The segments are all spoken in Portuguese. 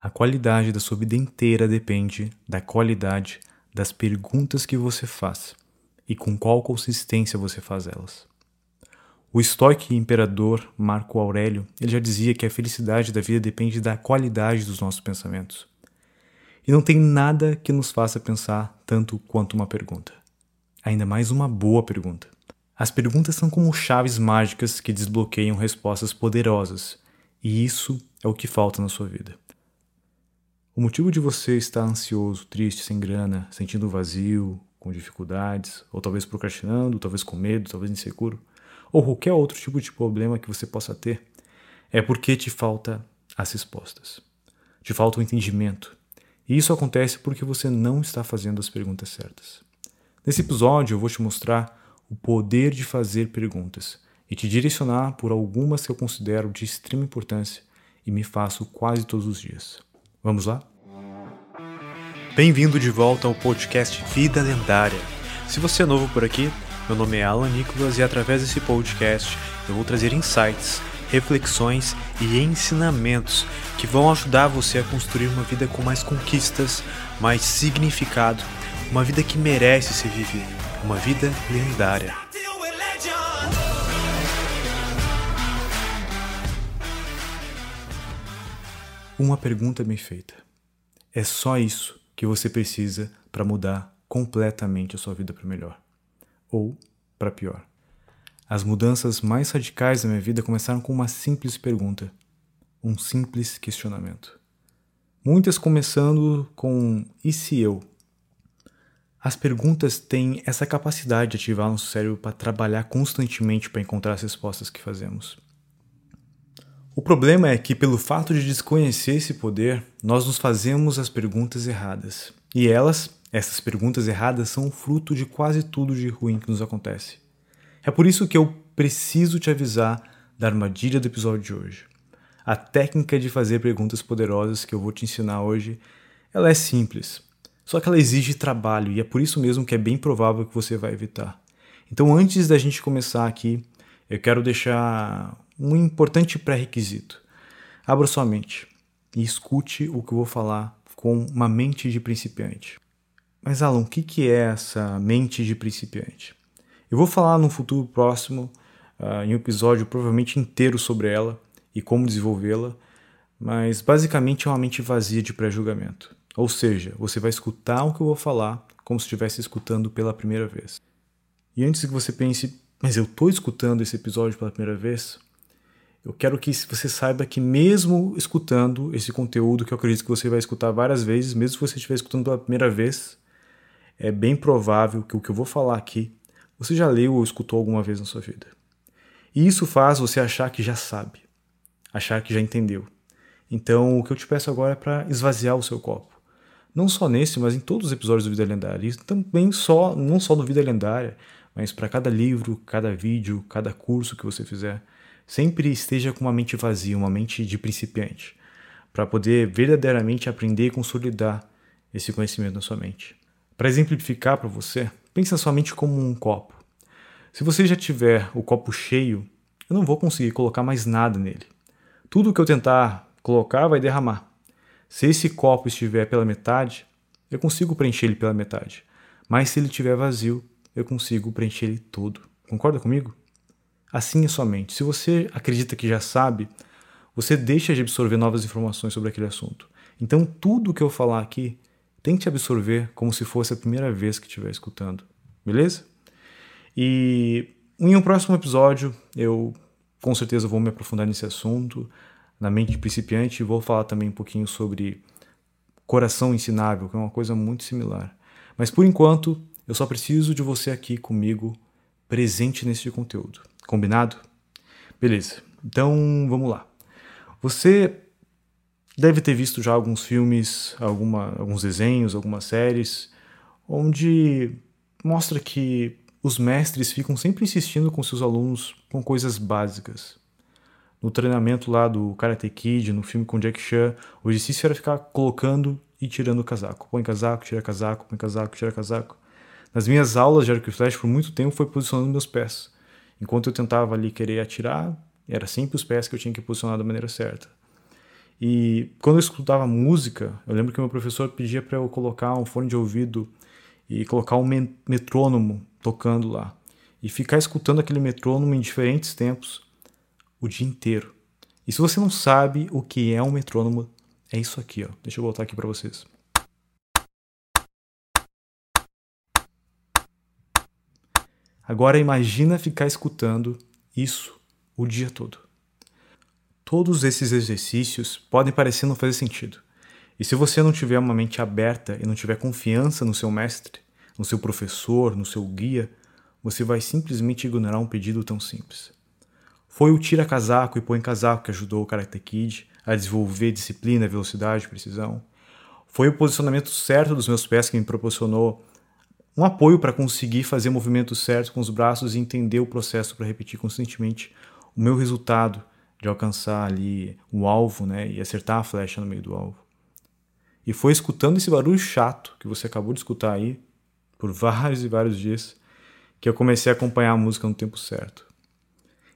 A qualidade da sua vida inteira depende da qualidade das perguntas que você faz e com qual consistência você faz elas. O estoico imperador Marco Aurélio ele já dizia que a felicidade da vida depende da qualidade dos nossos pensamentos. E não tem nada que nos faça pensar tanto quanto uma pergunta. Ainda mais uma boa pergunta. As perguntas são como chaves mágicas que desbloqueiam respostas poderosas, e isso é o que falta na sua vida. O motivo de você estar ansioso, triste, sem grana, sentindo vazio, com dificuldades, ou talvez procrastinando, talvez com medo, talvez inseguro, ou qualquer outro tipo de problema que você possa ter, é porque te falta as respostas. Te falta o entendimento. E isso acontece porque você não está fazendo as perguntas certas. Nesse episódio eu vou te mostrar o poder de fazer perguntas e te direcionar por algumas que eu considero de extrema importância e me faço quase todos os dias. Vamos lá? Bem-vindo de volta ao podcast Vida Lendária. Se você é novo por aqui, meu nome é Alan Nicolas e através desse podcast eu vou trazer insights, reflexões e ensinamentos que vão ajudar você a construir uma vida com mais conquistas, mais significado, uma vida que merece ser vivida, uma vida lendária. Uma pergunta bem feita. É só isso que você precisa para mudar completamente a sua vida para melhor ou para pior. As mudanças mais radicais da minha vida começaram com uma simples pergunta, um simples questionamento. Muitas começando com e se eu? As perguntas têm essa capacidade de ativar nosso cérebro para trabalhar constantemente para encontrar as respostas que fazemos. O problema é que, pelo fato de desconhecer esse poder, nós nos fazemos as perguntas erradas. E elas, essas perguntas erradas, são fruto de quase tudo de ruim que nos acontece. É por isso que eu preciso te avisar da armadilha do episódio de hoje. A técnica de fazer perguntas poderosas que eu vou te ensinar hoje, ela é simples. Só que ela exige trabalho e é por isso mesmo que é bem provável que você vai evitar. Então, antes da gente começar aqui, eu quero deixar um importante pré-requisito. Abra sua mente e escute o que eu vou falar com uma mente de principiante. Mas, Alan, o que é essa mente de principiante? Eu vou falar no futuro próximo, uh, em um episódio provavelmente inteiro sobre ela e como desenvolvê-la, mas basicamente é uma mente vazia de pré-julgamento. Ou seja, você vai escutar o que eu vou falar como se estivesse escutando pela primeira vez. E antes que você pense, mas eu estou escutando esse episódio pela primeira vez, eu quero que você saiba que, mesmo escutando esse conteúdo, que eu acredito que você vai escutar várias vezes, mesmo se você estiver escutando pela primeira vez, é bem provável que o que eu vou falar aqui você já leu ou escutou alguma vez na sua vida. E isso faz você achar que já sabe, achar que já entendeu. Então, o que eu te peço agora é para esvaziar o seu copo. Não só nesse, mas em todos os episódios do Vida Lendária. E também só, não só do Vida Lendária, mas para cada livro, cada vídeo, cada curso que você fizer Sempre esteja com uma mente vazia, uma mente de principiante, para poder verdadeiramente aprender e consolidar esse conhecimento na sua mente. Para exemplificar para você, pense na sua mente como um copo. Se você já tiver o copo cheio, eu não vou conseguir colocar mais nada nele. Tudo que eu tentar colocar vai derramar. Se esse copo estiver pela metade, eu consigo preencher ele pela metade. Mas se ele estiver vazio, eu consigo preencher ele todo. Concorda comigo? Assim é sua mente. Se você acredita que já sabe, você deixa de absorver novas informações sobre aquele assunto. Então, tudo que eu falar aqui, tente absorver como se fosse a primeira vez que estiver escutando. Beleza? E em um próximo episódio, eu com certeza vou me aprofundar nesse assunto, na mente principiante, e vou falar também um pouquinho sobre coração ensinável, que é uma coisa muito similar. Mas por enquanto, eu só preciso de você aqui comigo, presente nesse conteúdo. Combinado? Beleza. Então, vamos lá. Você deve ter visto já alguns filmes, alguma, alguns desenhos, algumas séries, onde mostra que os mestres ficam sempre insistindo com seus alunos com coisas básicas. No treinamento lá do Karate Kid, no filme com Jack Chan, o exercício era ficar colocando e tirando o casaco. Põe casaco, tira casaco, põe casaco, tira casaco. Nas minhas aulas de arco e flecha, por muito tempo, foi posicionando meus pés. Enquanto eu tentava ali querer atirar, era sempre os pés que eu tinha que posicionar da maneira certa. E quando eu escutava música, eu lembro que meu professor pedia para eu colocar um fone de ouvido e colocar um metrônomo tocando lá. E ficar escutando aquele metrônomo em diferentes tempos o dia inteiro. E se você não sabe o que é um metrônomo, é isso aqui, ó. Deixa eu voltar aqui para vocês. Agora imagina ficar escutando isso o dia todo. Todos esses exercícios podem parecer não fazer sentido. E se você não tiver uma mente aberta e não tiver confiança no seu mestre, no seu professor, no seu guia, você vai simplesmente ignorar um pedido tão simples. Foi o tira casaco e põe casaco que ajudou o Karate Kid a desenvolver disciplina, velocidade, precisão. Foi o posicionamento certo dos meus pés que me proporcionou um apoio para conseguir fazer o movimento certo com os braços e entender o processo para repetir constantemente o meu resultado de alcançar ali o alvo, né, e acertar a flecha no meio do alvo. E foi escutando esse barulho chato que você acabou de escutar aí por vários e vários dias que eu comecei a acompanhar a música no tempo certo.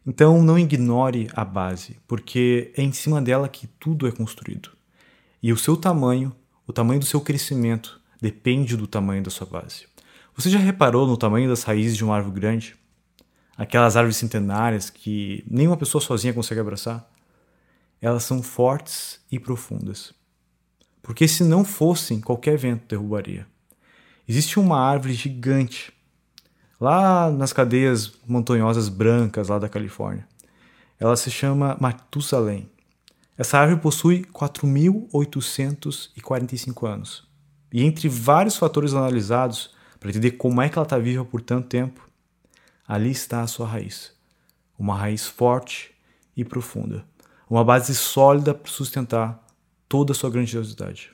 Então não ignore a base, porque é em cima dela que tudo é construído. E o seu tamanho, o tamanho do seu crescimento, depende do tamanho da sua base. Você já reparou no tamanho das raízes de uma árvore grande? Aquelas árvores centenárias que nenhuma pessoa sozinha consegue abraçar? Elas são fortes e profundas. Porque se não fossem, qualquer vento derrubaria. Existe uma árvore gigante lá nas cadeias montanhosas brancas lá da Califórnia. Ela se chama Matusalém. Essa árvore possui 4.845 anos. E entre vários fatores analisados, para entender como é que ela está viva por tanto tempo, ali está a sua raiz. Uma raiz forte e profunda. Uma base sólida para sustentar toda a sua grandiosidade.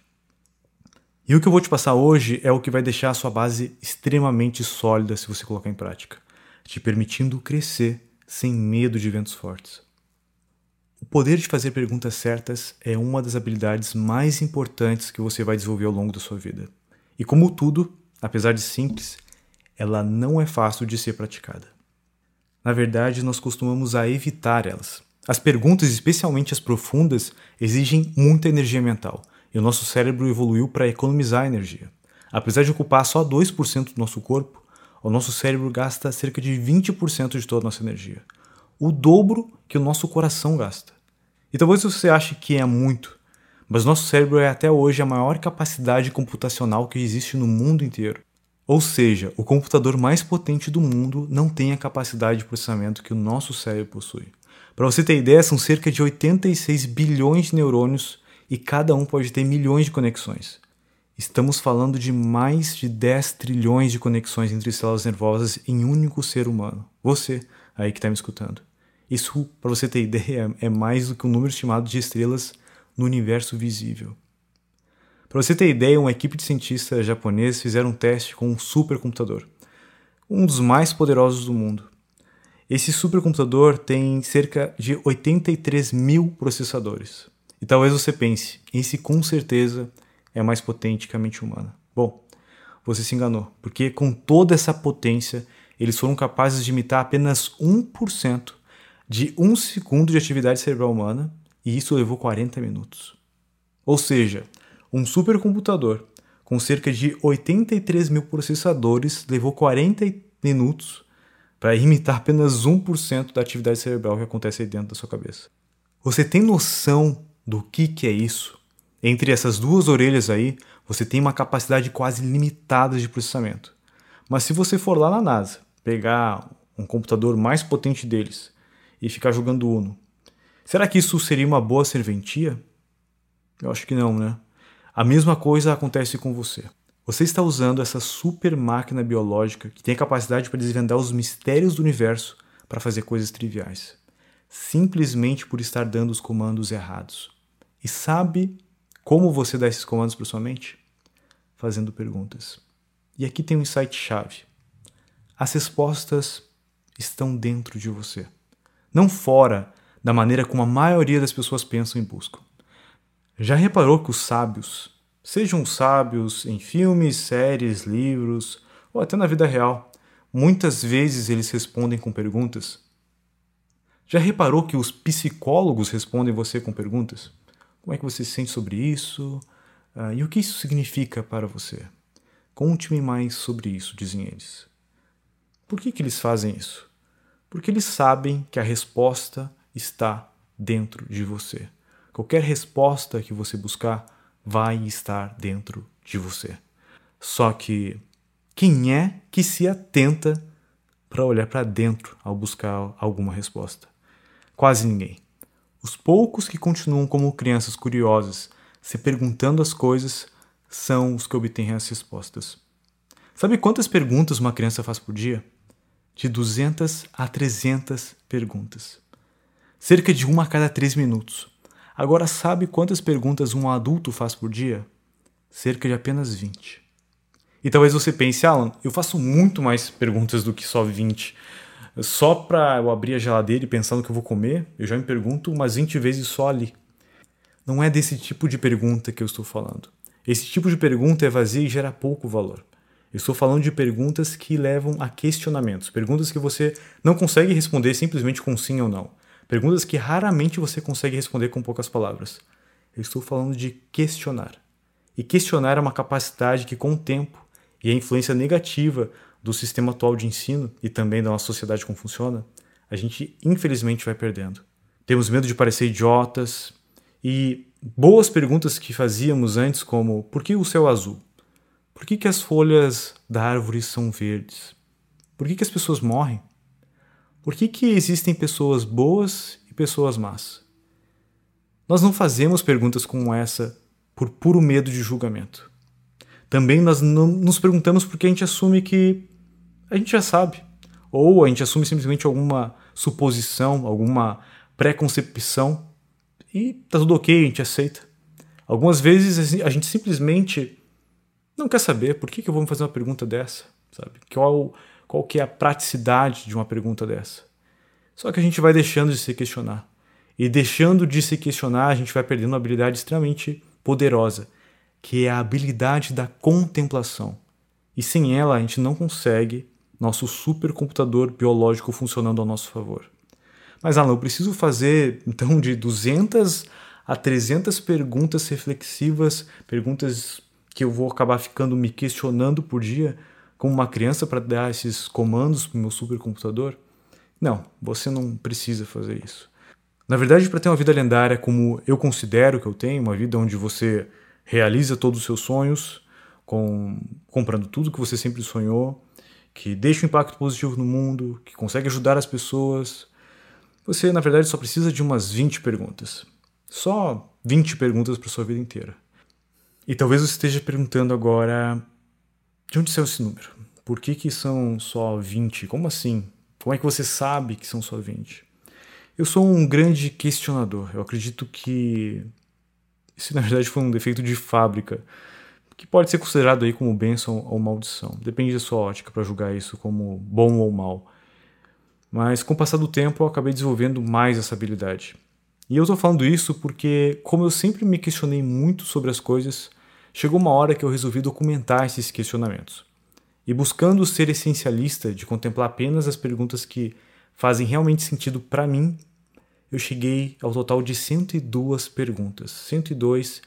E o que eu vou te passar hoje é o que vai deixar a sua base extremamente sólida se você colocar em prática, te permitindo crescer sem medo de ventos fortes. O poder de fazer perguntas certas é uma das habilidades mais importantes que você vai desenvolver ao longo da sua vida. E como tudo, apesar de simples, ela não é fácil de ser praticada. Na verdade, nós costumamos a evitar elas. As perguntas, especialmente as profundas, exigem muita energia mental e o nosso cérebro evoluiu para economizar energia. Apesar de ocupar só 2% do nosso corpo, o nosso cérebro gasta cerca de 20% de toda a nossa energia, o dobro que o nosso coração gasta. E talvez você ache que é muito, mas nosso cérebro é até hoje a maior capacidade computacional que existe no mundo inteiro. Ou seja, o computador mais potente do mundo não tem a capacidade de processamento que o nosso cérebro possui. Para você ter ideia, são cerca de 86 bilhões de neurônios e cada um pode ter milhões de conexões. Estamos falando de mais de 10 trilhões de conexões entre células nervosas em um único ser humano. Você, aí que está me escutando. Isso, para você ter ideia, é mais do que um número estimado de estrelas no universo visível. Para você ter ideia, uma equipe de cientistas japoneses fizeram um teste com um supercomputador, um dos mais poderosos do mundo. Esse supercomputador tem cerca de 83 mil processadores. E talvez você pense, esse com certeza é mais potente que a mente humana. Bom, você se enganou, porque com toda essa potência, eles foram capazes de imitar apenas 1% de um segundo de atividade cerebral humana, e isso levou 40 minutos. Ou seja, um supercomputador com cerca de 83 mil processadores levou 40 minutos para imitar apenas 1% da atividade cerebral que acontece aí dentro da sua cabeça. Você tem noção do que, que é isso. Entre essas duas orelhas aí, você tem uma capacidade quase limitada de processamento. Mas se você for lá na NASA, pegar um computador mais potente deles e ficar jogando Uno, será que isso seria uma boa serventia? Eu acho que não, né? A mesma coisa acontece com você. Você está usando essa super máquina biológica que tem a capacidade para desvendar os mistérios do universo para fazer coisas triviais, simplesmente por estar dando os comandos errados. E sabe como você dá esses comandos para sua mente? Fazendo perguntas. E aqui tem um insight-chave. As respostas estão dentro de você, não fora da maneira como a maioria das pessoas pensam e buscam. Já reparou que os sábios, sejam sábios em filmes, séries, livros ou até na vida real, muitas vezes eles respondem com perguntas? Já reparou que os psicólogos respondem você com perguntas? Como é que você se sente sobre isso? Uh, e o que isso significa para você? Conte-me mais sobre isso, dizem eles. Por que, que eles fazem isso? Porque eles sabem que a resposta está dentro de você. Qualquer resposta que você buscar vai estar dentro de você. Só que quem é que se atenta para olhar para dentro ao buscar alguma resposta? Quase ninguém. Os poucos que continuam como crianças curiosas, se perguntando as coisas, são os que obtêm as respostas. Sabe quantas perguntas uma criança faz por dia? De 200 a 300 perguntas. Cerca de uma a cada três minutos. Agora, sabe quantas perguntas um adulto faz por dia? Cerca de apenas 20. E talvez você pense, Alan, eu faço muito mais perguntas do que só 20. Só para eu abrir a geladeira e pensar no que eu vou comer, eu já me pergunto umas 20 vezes só ali. Não é desse tipo de pergunta que eu estou falando. Esse tipo de pergunta é vazia e gera pouco valor. Eu estou falando de perguntas que levam a questionamentos, perguntas que você não consegue responder simplesmente com sim ou não, perguntas que raramente você consegue responder com poucas palavras. Eu estou falando de questionar. E questionar é uma capacidade que, com o tempo e a influência negativa do sistema atual de ensino e também da nossa sociedade como funciona, a gente infelizmente vai perdendo. Temos medo de parecer idiotas e boas perguntas que fazíamos antes, como por que o céu é azul? Por que, que as folhas da árvore são verdes? Por que, que as pessoas morrem? Por que, que existem pessoas boas e pessoas más? Nós não fazemos perguntas como essa por puro medo de julgamento. Também nós não nos perguntamos porque a gente assume que a gente já sabe. Ou a gente assume simplesmente alguma suposição, alguma preconcepção e tá tudo ok, a gente aceita. Algumas vezes a gente simplesmente não quer saber por que, que eu vou me fazer uma pergunta dessa, sabe? Qual, qual que é a praticidade de uma pergunta dessa? Só que a gente vai deixando de se questionar. E deixando de se questionar, a gente vai perdendo uma habilidade extremamente poderosa, que é a habilidade da contemplação. E sem ela, a gente não consegue nosso supercomputador biológico funcionando ao nosso favor. Mas, Alan, eu preciso fazer então de 200 a 300 perguntas reflexivas, perguntas que eu vou acabar ficando me questionando por dia, como uma criança para dar esses comandos para o meu supercomputador? Não, você não precisa fazer isso. Na verdade, para ter uma vida lendária como eu considero que eu tenho, uma vida onde você realiza todos os seus sonhos, com, comprando tudo que você sempre sonhou, que deixa um impacto positivo no mundo, que consegue ajudar as pessoas. Você, na verdade, só precisa de umas 20 perguntas. Só 20 perguntas para sua vida inteira. E talvez você esteja perguntando agora: de onde saiu esse número? Por que, que são só 20? Como assim? Como é que você sabe que são só 20? Eu sou um grande questionador. Eu acredito que isso, na verdade, foi um defeito de fábrica que pode ser considerado aí como bênção ou maldição. Depende da sua ótica para julgar isso como bom ou mal. Mas com o passar do tempo eu acabei desenvolvendo mais essa habilidade. E eu estou falando isso porque, como eu sempre me questionei muito sobre as coisas, chegou uma hora que eu resolvi documentar esses questionamentos. E buscando ser essencialista, de contemplar apenas as perguntas que fazem realmente sentido para mim, eu cheguei ao total de 102 perguntas. 102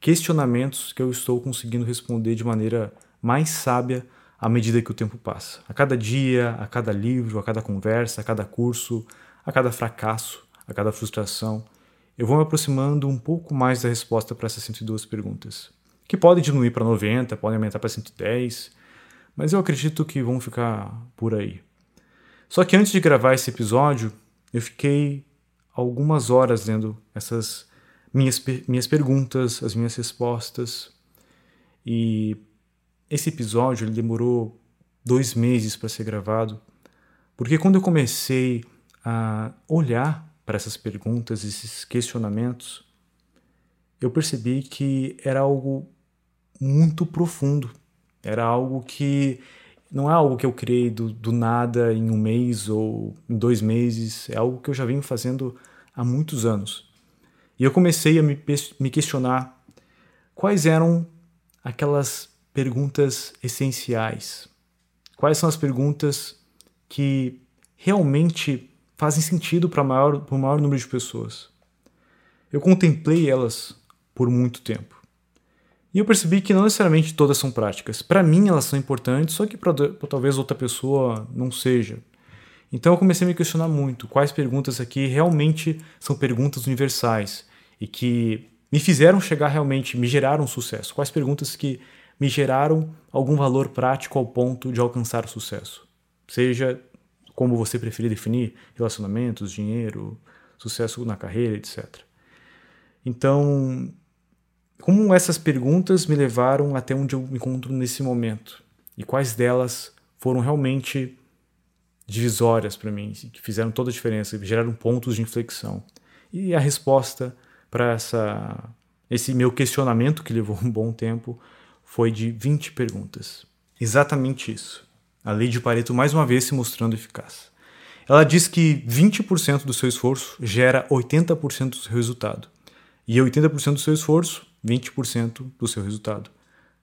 questionamentos que eu estou conseguindo responder de maneira mais sábia à medida que o tempo passa. A cada dia, a cada livro, a cada conversa, a cada curso, a cada fracasso, a cada frustração, eu vou me aproximando um pouco mais da resposta para essas 102 perguntas, que podem diminuir para 90, podem aumentar para 110, mas eu acredito que vão ficar por aí. Só que antes de gravar esse episódio, eu fiquei algumas horas lendo essas minhas, minhas perguntas, as minhas respostas. E esse episódio ele demorou dois meses para ser gravado, porque quando eu comecei a olhar para essas perguntas, esses questionamentos, eu percebi que era algo muito profundo. Era algo que não é algo que eu criei do, do nada em um mês ou em dois meses, é algo que eu já venho fazendo há muitos anos. E eu comecei a me, me questionar quais eram aquelas perguntas essenciais. Quais são as perguntas que realmente fazem sentido para o maior, maior número de pessoas? Eu contemplei elas por muito tempo. E eu percebi que não necessariamente todas são práticas. Para mim elas são importantes, só que para talvez outra pessoa não seja. Então eu comecei a me questionar muito quais perguntas aqui realmente são perguntas universais e que me fizeram chegar realmente, me geraram sucesso. Quais perguntas que me geraram algum valor prático ao ponto de alcançar o sucesso. Seja como você preferir definir, relacionamentos, dinheiro, sucesso na carreira, etc. Então, como essas perguntas me levaram até onde eu me encontro nesse momento? E quais delas foram realmente divisórias para mim, que fizeram toda a diferença, geraram pontos de inflexão? E a resposta para essa esse meu questionamento que levou um bom tempo foi de 20 perguntas. Exatamente isso. A lei de Pareto mais uma vez se mostrando eficaz. Ela diz que 20% do seu esforço gera 80% do seu resultado. E 80% do seu esforço, 20% do seu resultado.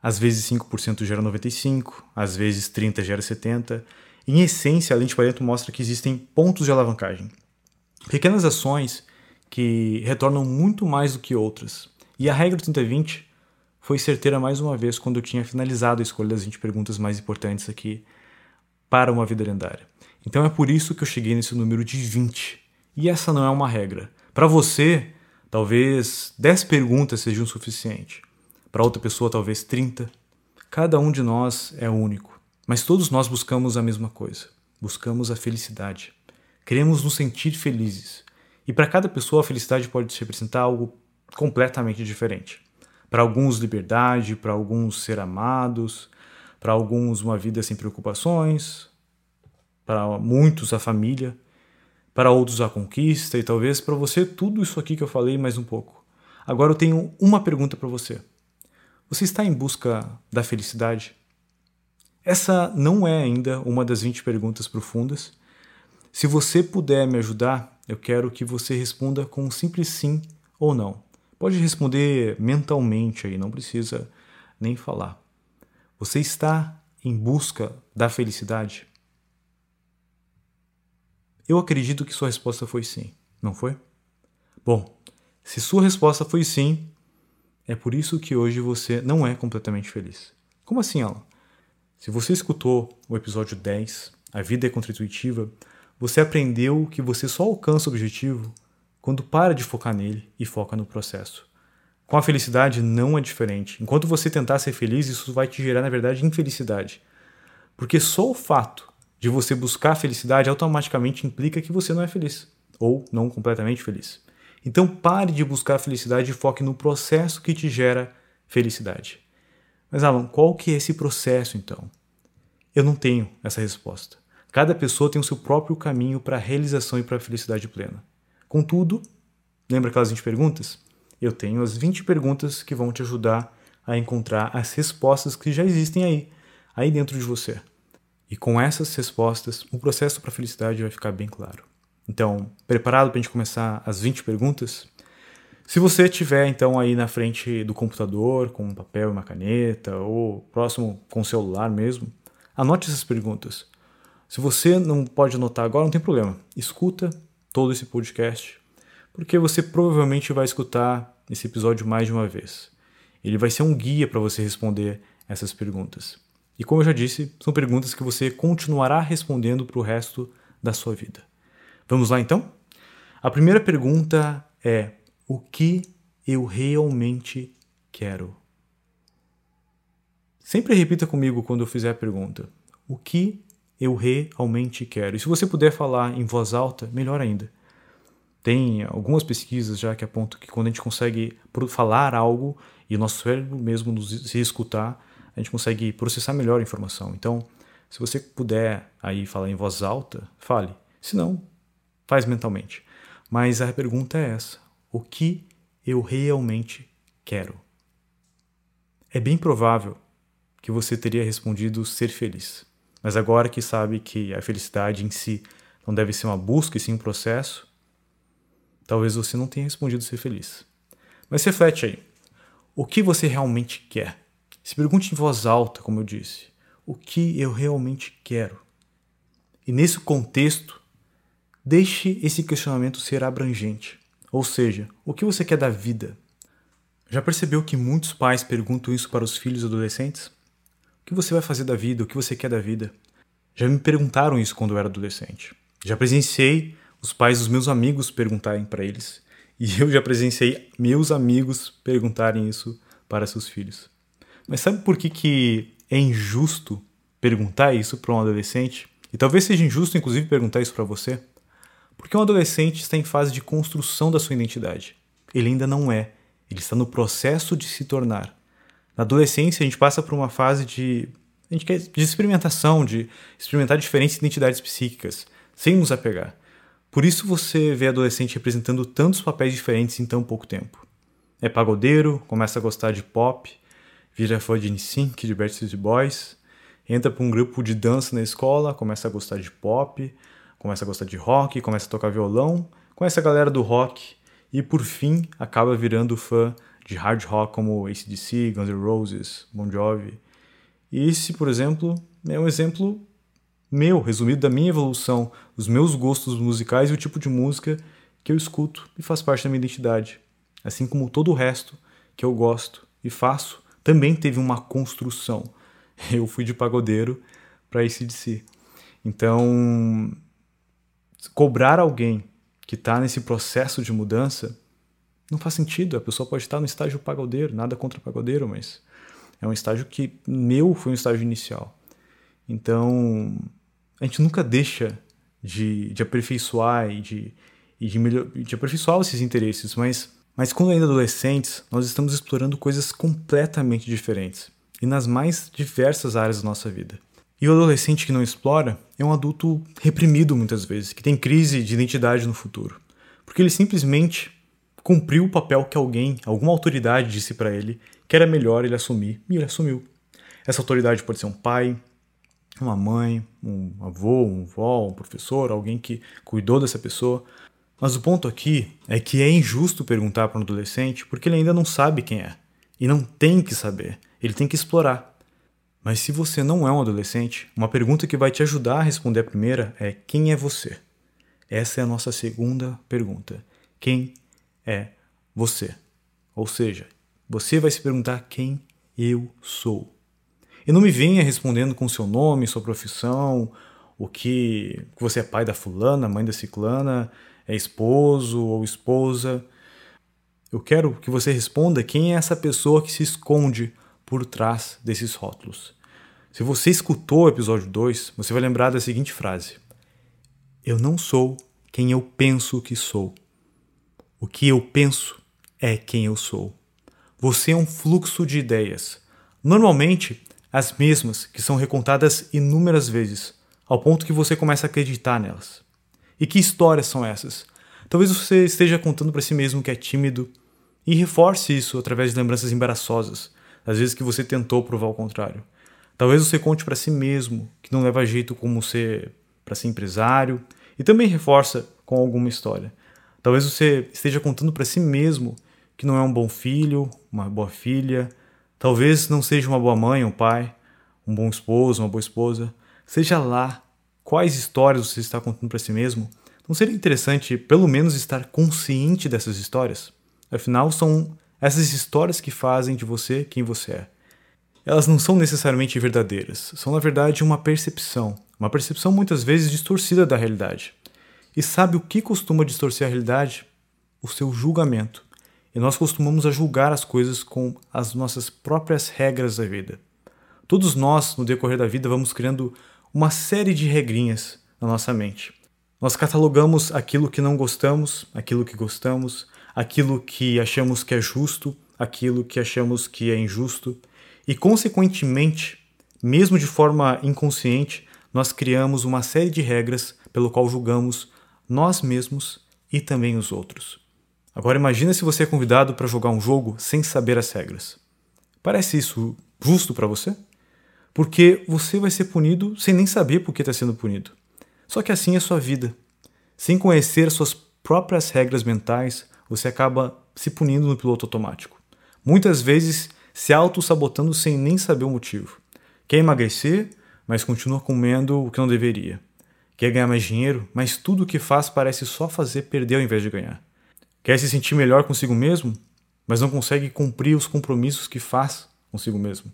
Às vezes 5% gera 95, às vezes 30 gera 70. Em essência, a lei de Pareto mostra que existem pontos de alavancagem. Pequenas ações que retornam muito mais do que outras. E a regra 30-20 foi certeira mais uma vez quando eu tinha finalizado a escolha das 20 perguntas mais importantes aqui para uma vida lendária. Então é por isso que eu cheguei nesse número de 20. E essa não é uma regra. Para você, talvez 10 perguntas sejam suficiente. Para outra pessoa, talvez 30. Cada um de nós é único, mas todos nós buscamos a mesma coisa. Buscamos a felicidade. Queremos nos sentir felizes. E para cada pessoa, a felicidade pode representar algo completamente diferente. Para alguns, liberdade, para alguns, ser amados, para alguns, uma vida sem preocupações, para muitos, a família, para outros, a conquista e talvez para você, tudo isso aqui que eu falei mais um pouco. Agora eu tenho uma pergunta para você. Você está em busca da felicidade? Essa não é ainda uma das 20 perguntas profundas. Se você puder me ajudar, eu quero que você responda com um simples sim ou não. Pode responder mentalmente aí, não precisa nem falar. Você está em busca da felicidade? Eu acredito que sua resposta foi sim, não foi? Bom, se sua resposta foi sim, é por isso que hoje você não é completamente feliz. Como assim, Alan? Se você escutou o episódio 10, A Vida é Contra-Intuitiva, você aprendeu que você só alcança o objetivo quando para de focar nele e foca no processo. Com a felicidade não é diferente. Enquanto você tentar ser feliz, isso vai te gerar, na verdade, infelicidade. Porque só o fato de você buscar felicidade automaticamente implica que você não é feliz ou não completamente feliz. Então pare de buscar felicidade e foque no processo que te gera felicidade. Mas Alan, qual que é esse processo então? Eu não tenho essa resposta. Cada pessoa tem o seu próprio caminho para a realização e para a felicidade plena. Contudo, lembra aquelas 20 perguntas? Eu tenho as 20 perguntas que vão te ajudar a encontrar as respostas que já existem aí, aí dentro de você. E com essas respostas, o processo para a felicidade vai ficar bem claro. Então, preparado para a gente começar as 20 perguntas? Se você estiver então aí na frente do computador com um papel e uma caneta ou próximo com o celular mesmo, anote essas perguntas. Se você não pode anotar agora, não tem problema. Escuta todo esse podcast, porque você provavelmente vai escutar esse episódio mais de uma vez. Ele vai ser um guia para você responder essas perguntas. E como eu já disse, são perguntas que você continuará respondendo para o resto da sua vida. Vamos lá então? A primeira pergunta é: o que eu realmente quero? Sempre repita comigo quando eu fizer a pergunta: o que eu realmente quero. E se você puder falar em voz alta, melhor ainda. Tem algumas pesquisas já que apontam que quando a gente consegue falar algo e o nosso cérebro mesmo nos, se escutar, a gente consegue processar melhor a informação. Então, se você puder aí falar em voz alta, fale. Se não, faz mentalmente. Mas a pergunta é essa: o que eu realmente quero? É bem provável que você teria respondido ser feliz. Mas agora que sabe que a felicidade em si não deve ser uma busca e sim um processo, talvez você não tenha respondido ser feliz. Mas reflete aí. O que você realmente quer? Se pergunte em voz alta, como eu disse. O que eu realmente quero? E nesse contexto, deixe esse questionamento ser abrangente. Ou seja, o que você quer da vida? Já percebeu que muitos pais perguntam isso para os filhos adolescentes? O que você vai fazer da vida? O que você quer da vida? Já me perguntaram isso quando eu era adolescente. Já presenciei os pais dos meus amigos perguntarem para eles. E eu já presenciei meus amigos perguntarem isso para seus filhos. Mas sabe por que, que é injusto perguntar isso para um adolescente? E talvez seja injusto, inclusive, perguntar isso para você? Porque um adolescente está em fase de construção da sua identidade. Ele ainda não é. Ele está no processo de se tornar. Na adolescência, a gente passa por uma fase de, a gente quer, de experimentação, de experimentar diferentes identidades psíquicas, sem nos apegar. Por isso você vê adolescente representando tantos papéis diferentes em tão pouco tempo. É pagodeiro, começa a gostar de pop, vira fã de NSYNC, de Backstreet Boys, entra para um grupo de dança na escola, começa a gostar de pop, começa a gostar de rock, começa a tocar violão, conhece a galera do rock e por fim acaba virando fã de hard rock como ACDC, Guns N' Roses, Bon Jovi. E esse, por exemplo, é um exemplo meu, resumido da minha evolução, os meus gostos musicais e o tipo de música que eu escuto e faz parte da minha identidade. Assim como todo o resto que eu gosto e faço também teve uma construção. Eu fui de pagodeiro para ACDC. Então, cobrar alguém que está nesse processo de mudança não faz sentido. A pessoa pode estar no estágio pagodeiro, nada contra pagodeiro, mas é um estágio que meu foi um estágio inicial. Então, a gente nunca deixa de, de aperfeiçoar e de, e de, melhor, de aperfeiçoar esses interesses, mas, mas quando ainda adolescentes, nós estamos explorando coisas completamente diferentes e nas mais diversas áreas da nossa vida. E o adolescente que não explora é um adulto reprimido muitas vezes, que tem crise de identidade no futuro, porque ele simplesmente cumpriu o papel que alguém, alguma autoridade disse para ele que era melhor ele assumir e ele assumiu. Essa autoridade pode ser um pai, uma mãe, um avô, um vó, um professor, alguém que cuidou dessa pessoa. Mas o ponto aqui é que é injusto perguntar para um adolescente porque ele ainda não sabe quem é. E não tem que saber, ele tem que explorar. Mas se você não é um adolescente, uma pergunta que vai te ajudar a responder a primeira é: quem é você? Essa é a nossa segunda pergunta. Quem é você? Ou seja, você vai se perguntar quem eu sou. E não me venha respondendo com seu nome, sua profissão, o que, você é pai da fulana, mãe da ciclana, é esposo ou esposa. Eu quero que você responda quem é essa pessoa que se esconde por trás desses rótulos. Se você escutou o episódio 2, você vai lembrar da seguinte frase: Eu não sou quem eu penso que sou. O que eu penso é quem eu sou. Você é um fluxo de ideias. Normalmente, as mesmas que são recontadas inúmeras vezes, ao ponto que você começa a acreditar nelas. E que histórias são essas? Talvez você esteja contando para si mesmo que é tímido e reforce isso através de lembranças embaraçosas, às vezes que você tentou provar o contrário. Talvez você conte para si mesmo que não leva jeito como ser para ser empresário e também reforça com alguma história. Talvez você esteja contando para si mesmo que não é um bom filho, uma boa filha, Talvez não seja uma boa mãe, um pai, um bom esposo, uma boa esposa. Seja lá quais histórias você está contando para si mesmo, não seria interessante pelo menos estar consciente dessas histórias? Afinal, são essas histórias que fazem de você quem você é. Elas não são necessariamente verdadeiras, são na verdade uma percepção, uma percepção muitas vezes distorcida da realidade. E sabe o que costuma distorcer a realidade? O seu julgamento. E nós costumamos a julgar as coisas com as nossas próprias regras da vida. Todos nós, no decorrer da vida, vamos criando uma série de regrinhas na nossa mente. Nós catalogamos aquilo que não gostamos, aquilo que gostamos, aquilo que achamos que é justo, aquilo que achamos que é injusto, e, consequentemente, mesmo de forma inconsciente, nós criamos uma série de regras pelo qual julgamos nós mesmos e também os outros. Agora imagina se você é convidado para jogar um jogo sem saber as regras. Parece isso justo para você? Porque você vai ser punido sem nem saber por que está sendo punido. Só que assim é sua vida. Sem conhecer suas próprias regras mentais, você acaba se punindo no piloto automático. Muitas vezes se auto-sabotando sem nem saber o motivo. Quer emagrecer, mas continua comendo o que não deveria. Quer ganhar mais dinheiro, mas tudo o que faz parece só fazer perder ao invés de ganhar. Quer se sentir melhor consigo mesmo? mas não consegue cumprir os compromissos que faz consigo mesmo.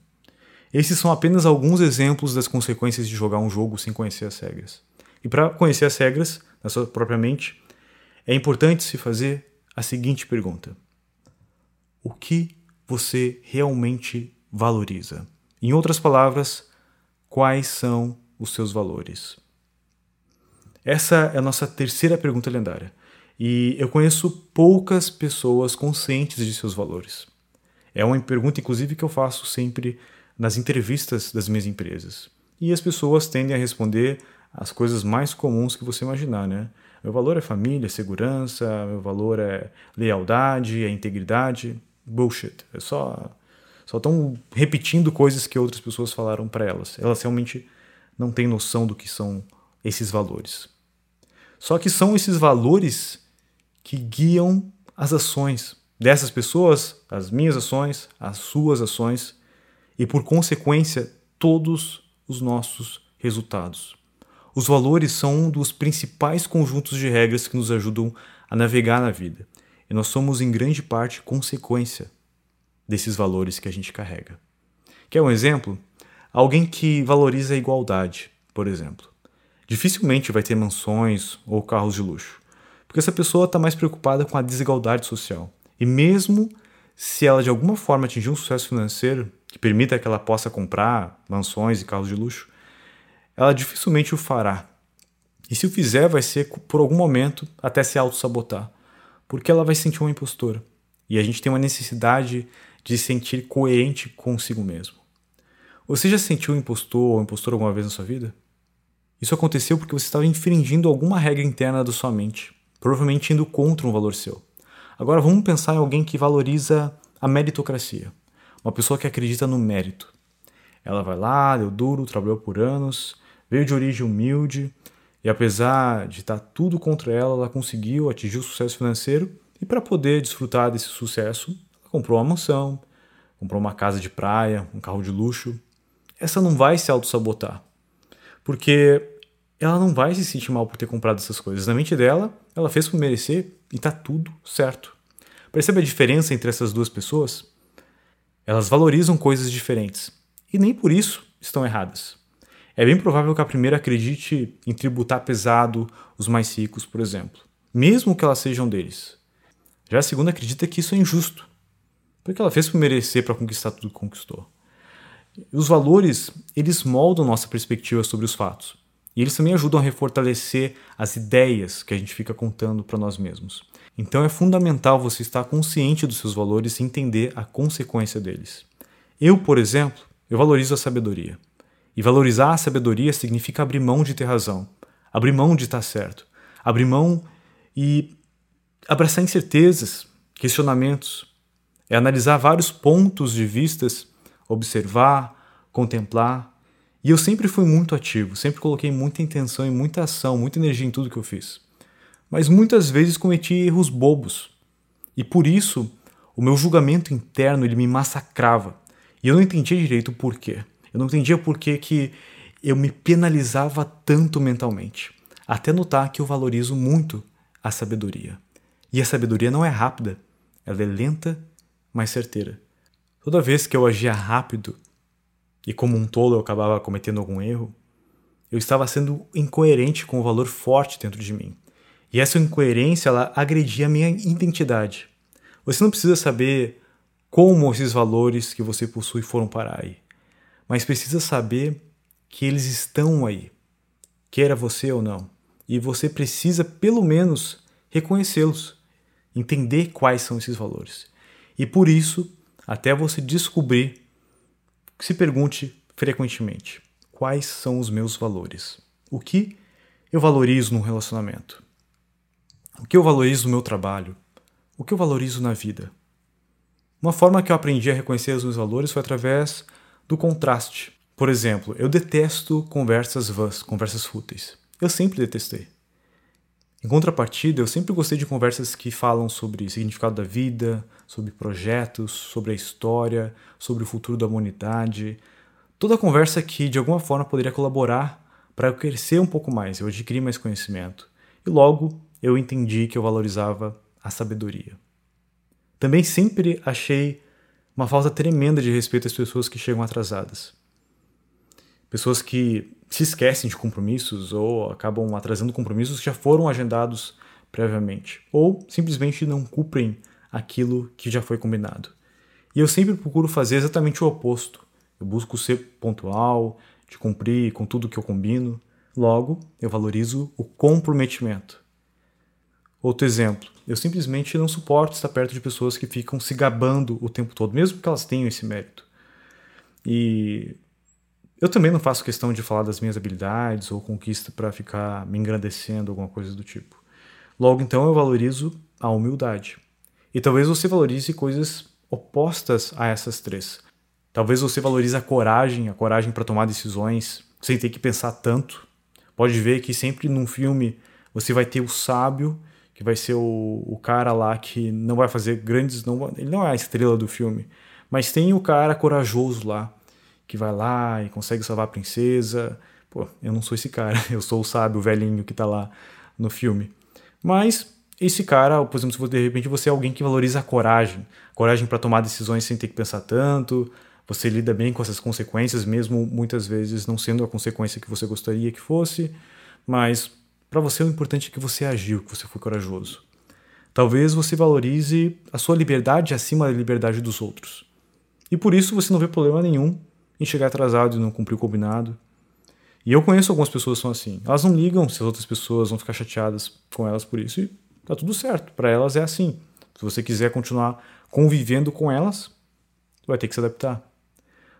Esses são apenas alguns exemplos das consequências de jogar um jogo sem conhecer as regras. E para conhecer as regras, na sua própria mente, é importante se fazer a seguinte pergunta: O que você realmente valoriza? Em outras palavras, quais são os seus valores? Essa é a nossa terceira pergunta lendária. E eu conheço poucas pessoas conscientes de seus valores. É uma pergunta, inclusive, que eu faço sempre nas entrevistas das minhas empresas. E as pessoas tendem a responder as coisas mais comuns que você imaginar, né? Meu valor é família, é segurança, meu valor é lealdade, é integridade. Bullshit. É só só estão repetindo coisas que outras pessoas falaram para elas. Elas realmente não têm noção do que são esses valores. Só que são esses valores que guiam as ações dessas pessoas, as minhas ações, as suas ações e, por consequência, todos os nossos resultados. Os valores são um dos principais conjuntos de regras que nos ajudam a navegar na vida, e nós somos, em grande parte, consequência desses valores que a gente carrega. Quer um exemplo? Alguém que valoriza a igualdade, por exemplo. Dificilmente vai ter mansões ou carros de luxo, porque essa pessoa está mais preocupada com a desigualdade social. E mesmo se ela de alguma forma atingir um sucesso financeiro que permita que ela possa comprar mansões e carros de luxo, ela dificilmente o fará. E se o fizer, vai ser por algum momento até se auto-sabotar, porque ela vai sentir uma impostora. E a gente tem uma necessidade de se sentir coerente consigo mesmo. Você já sentiu um impostor ou impostor alguma vez na sua vida? Isso aconteceu porque você estava infringindo alguma regra interna da sua mente, provavelmente indo contra um valor seu. Agora vamos pensar em alguém que valoriza a meritocracia, uma pessoa que acredita no mérito. Ela vai lá, deu duro, trabalhou por anos, veio de origem humilde e apesar de estar tudo contra ela, ela conseguiu atingir o sucesso financeiro e para poder desfrutar desse sucesso, ela comprou uma mansão, comprou uma casa de praia, um carro de luxo. Essa não vai se auto-sabotar, porque ela não vai se sentir mal por ter comprado essas coisas. Na mente dela, ela fez por merecer e tá tudo certo. Percebe a diferença entre essas duas pessoas? Elas valorizam coisas diferentes e nem por isso estão erradas. É bem provável que a primeira acredite em tributar pesado os mais ricos, por exemplo, mesmo que elas sejam deles. Já a segunda acredita que isso é injusto, porque ela fez por merecer para conquistar tudo que conquistou. Os valores, eles moldam nossa perspectiva sobre os fatos. E eles também ajudam a refortalecer as ideias que a gente fica contando para nós mesmos. Então é fundamental você estar consciente dos seus valores e entender a consequência deles. Eu, por exemplo, eu valorizo a sabedoria. E valorizar a sabedoria significa abrir mão de ter razão, abrir mão de estar certo, abrir mão e abraçar incertezas, questionamentos. É analisar vários pontos de vistas, observar, contemplar e eu sempre fui muito ativo, sempre coloquei muita intenção e muita ação, muita energia em tudo que eu fiz. Mas muitas vezes cometi erros bobos. E por isso, o meu julgamento interno ele me massacrava. E eu não entendia direito o porquê. Eu não entendia por que que eu me penalizava tanto mentalmente. Até notar que eu valorizo muito a sabedoria. E a sabedoria não é rápida, ela é lenta, mas certeira. Toda vez que eu agia rápido, e como um tolo eu acabava cometendo algum erro, eu estava sendo incoerente com o valor forte dentro de mim. E essa incoerência ela agredia a minha identidade. Você não precisa saber como esses valores que você possui foram parar aí, mas precisa saber que eles estão aí, queira você ou não. E você precisa, pelo menos, reconhecê-los, entender quais são esses valores. E por isso, até você descobrir se pergunte frequentemente: quais são os meus valores? O que eu valorizo num relacionamento? O que eu valorizo no meu trabalho? O que eu valorizo na vida? Uma forma que eu aprendi a reconhecer os meus valores foi através do contraste. Por exemplo, eu detesto conversas vãs, conversas fúteis. Eu sempre detestei. Em contrapartida, eu sempre gostei de conversas que falam sobre o significado da vida, sobre projetos, sobre a história, sobre o futuro da humanidade. Toda conversa que de alguma forma poderia colaborar para eu crescer um pouco mais, eu adquirir mais conhecimento. E logo eu entendi que eu valorizava a sabedoria. Também sempre achei uma falta tremenda de respeito às pessoas que chegam atrasadas. Pessoas que se esquecem de compromissos ou acabam atrasando compromissos que já foram agendados previamente, ou simplesmente não cumprem aquilo que já foi combinado. E eu sempre procuro fazer exatamente o oposto. Eu busco ser pontual, de cumprir com tudo que eu combino. Logo, eu valorizo o comprometimento. Outro exemplo, eu simplesmente não suporto estar perto de pessoas que ficam se gabando o tempo todo, mesmo que elas tenham esse mérito. E eu também não faço questão de falar das minhas habilidades ou conquista para ficar me engrandecendo, alguma coisa do tipo. Logo, então, eu valorizo a humildade. E talvez você valorize coisas opostas a essas três. Talvez você valorize a coragem, a coragem para tomar decisões sem ter que pensar tanto. Pode ver que sempre num filme você vai ter o sábio, que vai ser o, o cara lá que não vai fazer grandes. Não, ele não é a estrela do filme, mas tem o cara corajoso lá, que vai lá e consegue salvar a princesa. Pô, eu não sou esse cara, eu sou o sábio, o velhinho que tá lá no filme. Mas esse cara, por exemplo, se de repente você é alguém que valoriza a coragem, coragem para tomar decisões sem ter que pensar tanto, você lida bem com essas consequências, mesmo muitas vezes não sendo a consequência que você gostaria que fosse, mas para você o importante é que você agiu, que você foi corajoso. Talvez você valorize a sua liberdade acima da liberdade dos outros. E por isso você não vê problema nenhum em chegar atrasado e não cumprir o combinado. E eu conheço algumas pessoas que são assim. Elas não ligam se as outras pessoas vão ficar chateadas com elas por isso. E tá tudo certo. Para elas é assim. Se você quiser continuar convivendo com elas, vai ter que se adaptar.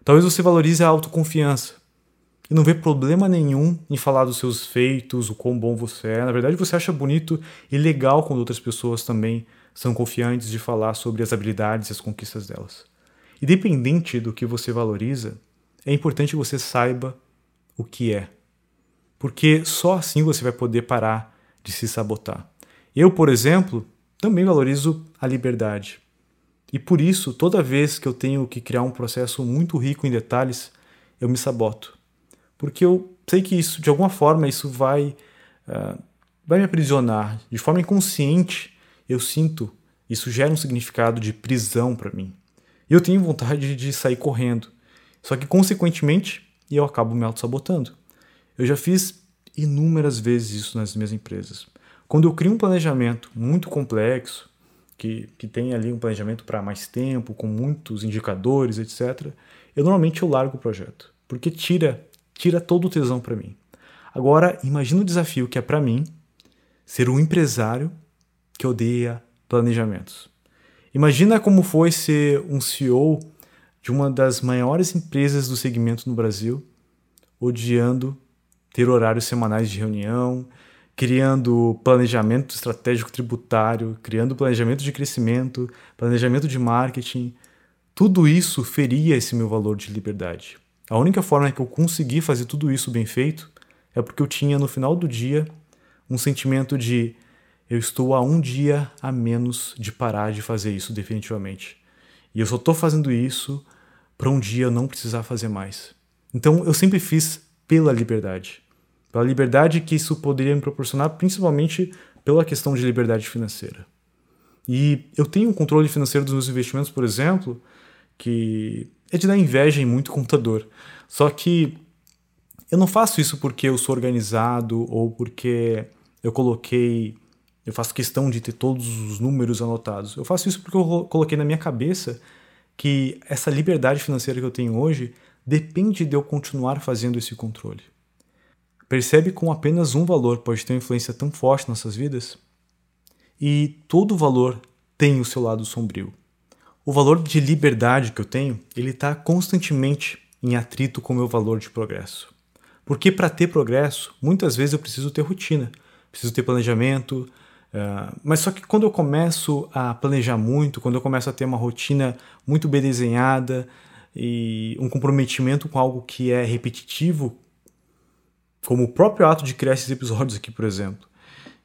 Talvez você valorize a autoconfiança e não vê problema nenhum em falar dos seus feitos, o quão bom você é. Na verdade, você acha bonito e legal quando outras pessoas também são confiantes de falar sobre as habilidades e as conquistas delas. Independente do que você valoriza, é importante que você saiba o que é. Porque só assim você vai poder parar de se sabotar. Eu, por exemplo, também valorizo a liberdade. E por isso, toda vez que eu tenho que criar um processo muito rico em detalhes, eu me saboto. Porque eu sei que isso, de alguma forma, isso vai, uh, vai me aprisionar. De forma inconsciente, eu sinto, isso gera um significado de prisão para mim. E eu tenho vontade de sair correndo. Só que, consequentemente, eu acabo me auto-sabotando. Eu já fiz inúmeras vezes isso nas minhas empresas. Quando eu crio um planejamento muito complexo, que, que tem ali um planejamento para mais tempo, com muitos indicadores, etc., eu normalmente eu largo o projeto, porque tira, tira todo o tesão para mim. Agora, imagina o desafio que é para mim ser um empresário que odeia planejamentos. Imagina como foi ser um CEO de uma das maiores empresas do segmento no Brasil, odiando ter horários semanais de reunião, criando planejamento estratégico tributário, criando planejamento de crescimento, planejamento de marketing. Tudo isso feria esse meu valor de liberdade. A única forma que eu consegui fazer tudo isso bem feito é porque eu tinha no final do dia um sentimento de eu estou a um dia a menos de parar de fazer isso definitivamente. E eu só estou fazendo isso para um dia eu não precisar fazer mais. Então eu sempre fiz pela liberdade. Pela liberdade que isso poderia me proporcionar, principalmente pela questão de liberdade financeira. E eu tenho um controle financeiro dos meus investimentos, por exemplo, que é de dar inveja em muito computador. Só que eu não faço isso porque eu sou organizado ou porque eu coloquei eu faço questão de ter todos os números anotados. Eu faço isso porque eu coloquei na minha cabeça que essa liberdade financeira que eu tenho hoje depende de eu continuar fazendo esse controle. Percebe como apenas um valor pode ter uma influência tão forte nas nossas vidas? E todo valor tem o seu lado sombrio. O valor de liberdade que eu tenho, ele está constantemente em atrito com o meu valor de progresso. Porque para ter progresso, muitas vezes eu preciso ter rotina, preciso ter planejamento, Uh, mas só que quando eu começo a planejar muito, quando eu começo a ter uma rotina muito bem desenhada e um comprometimento com algo que é repetitivo, como o próprio ato de criar esses episódios aqui, por exemplo,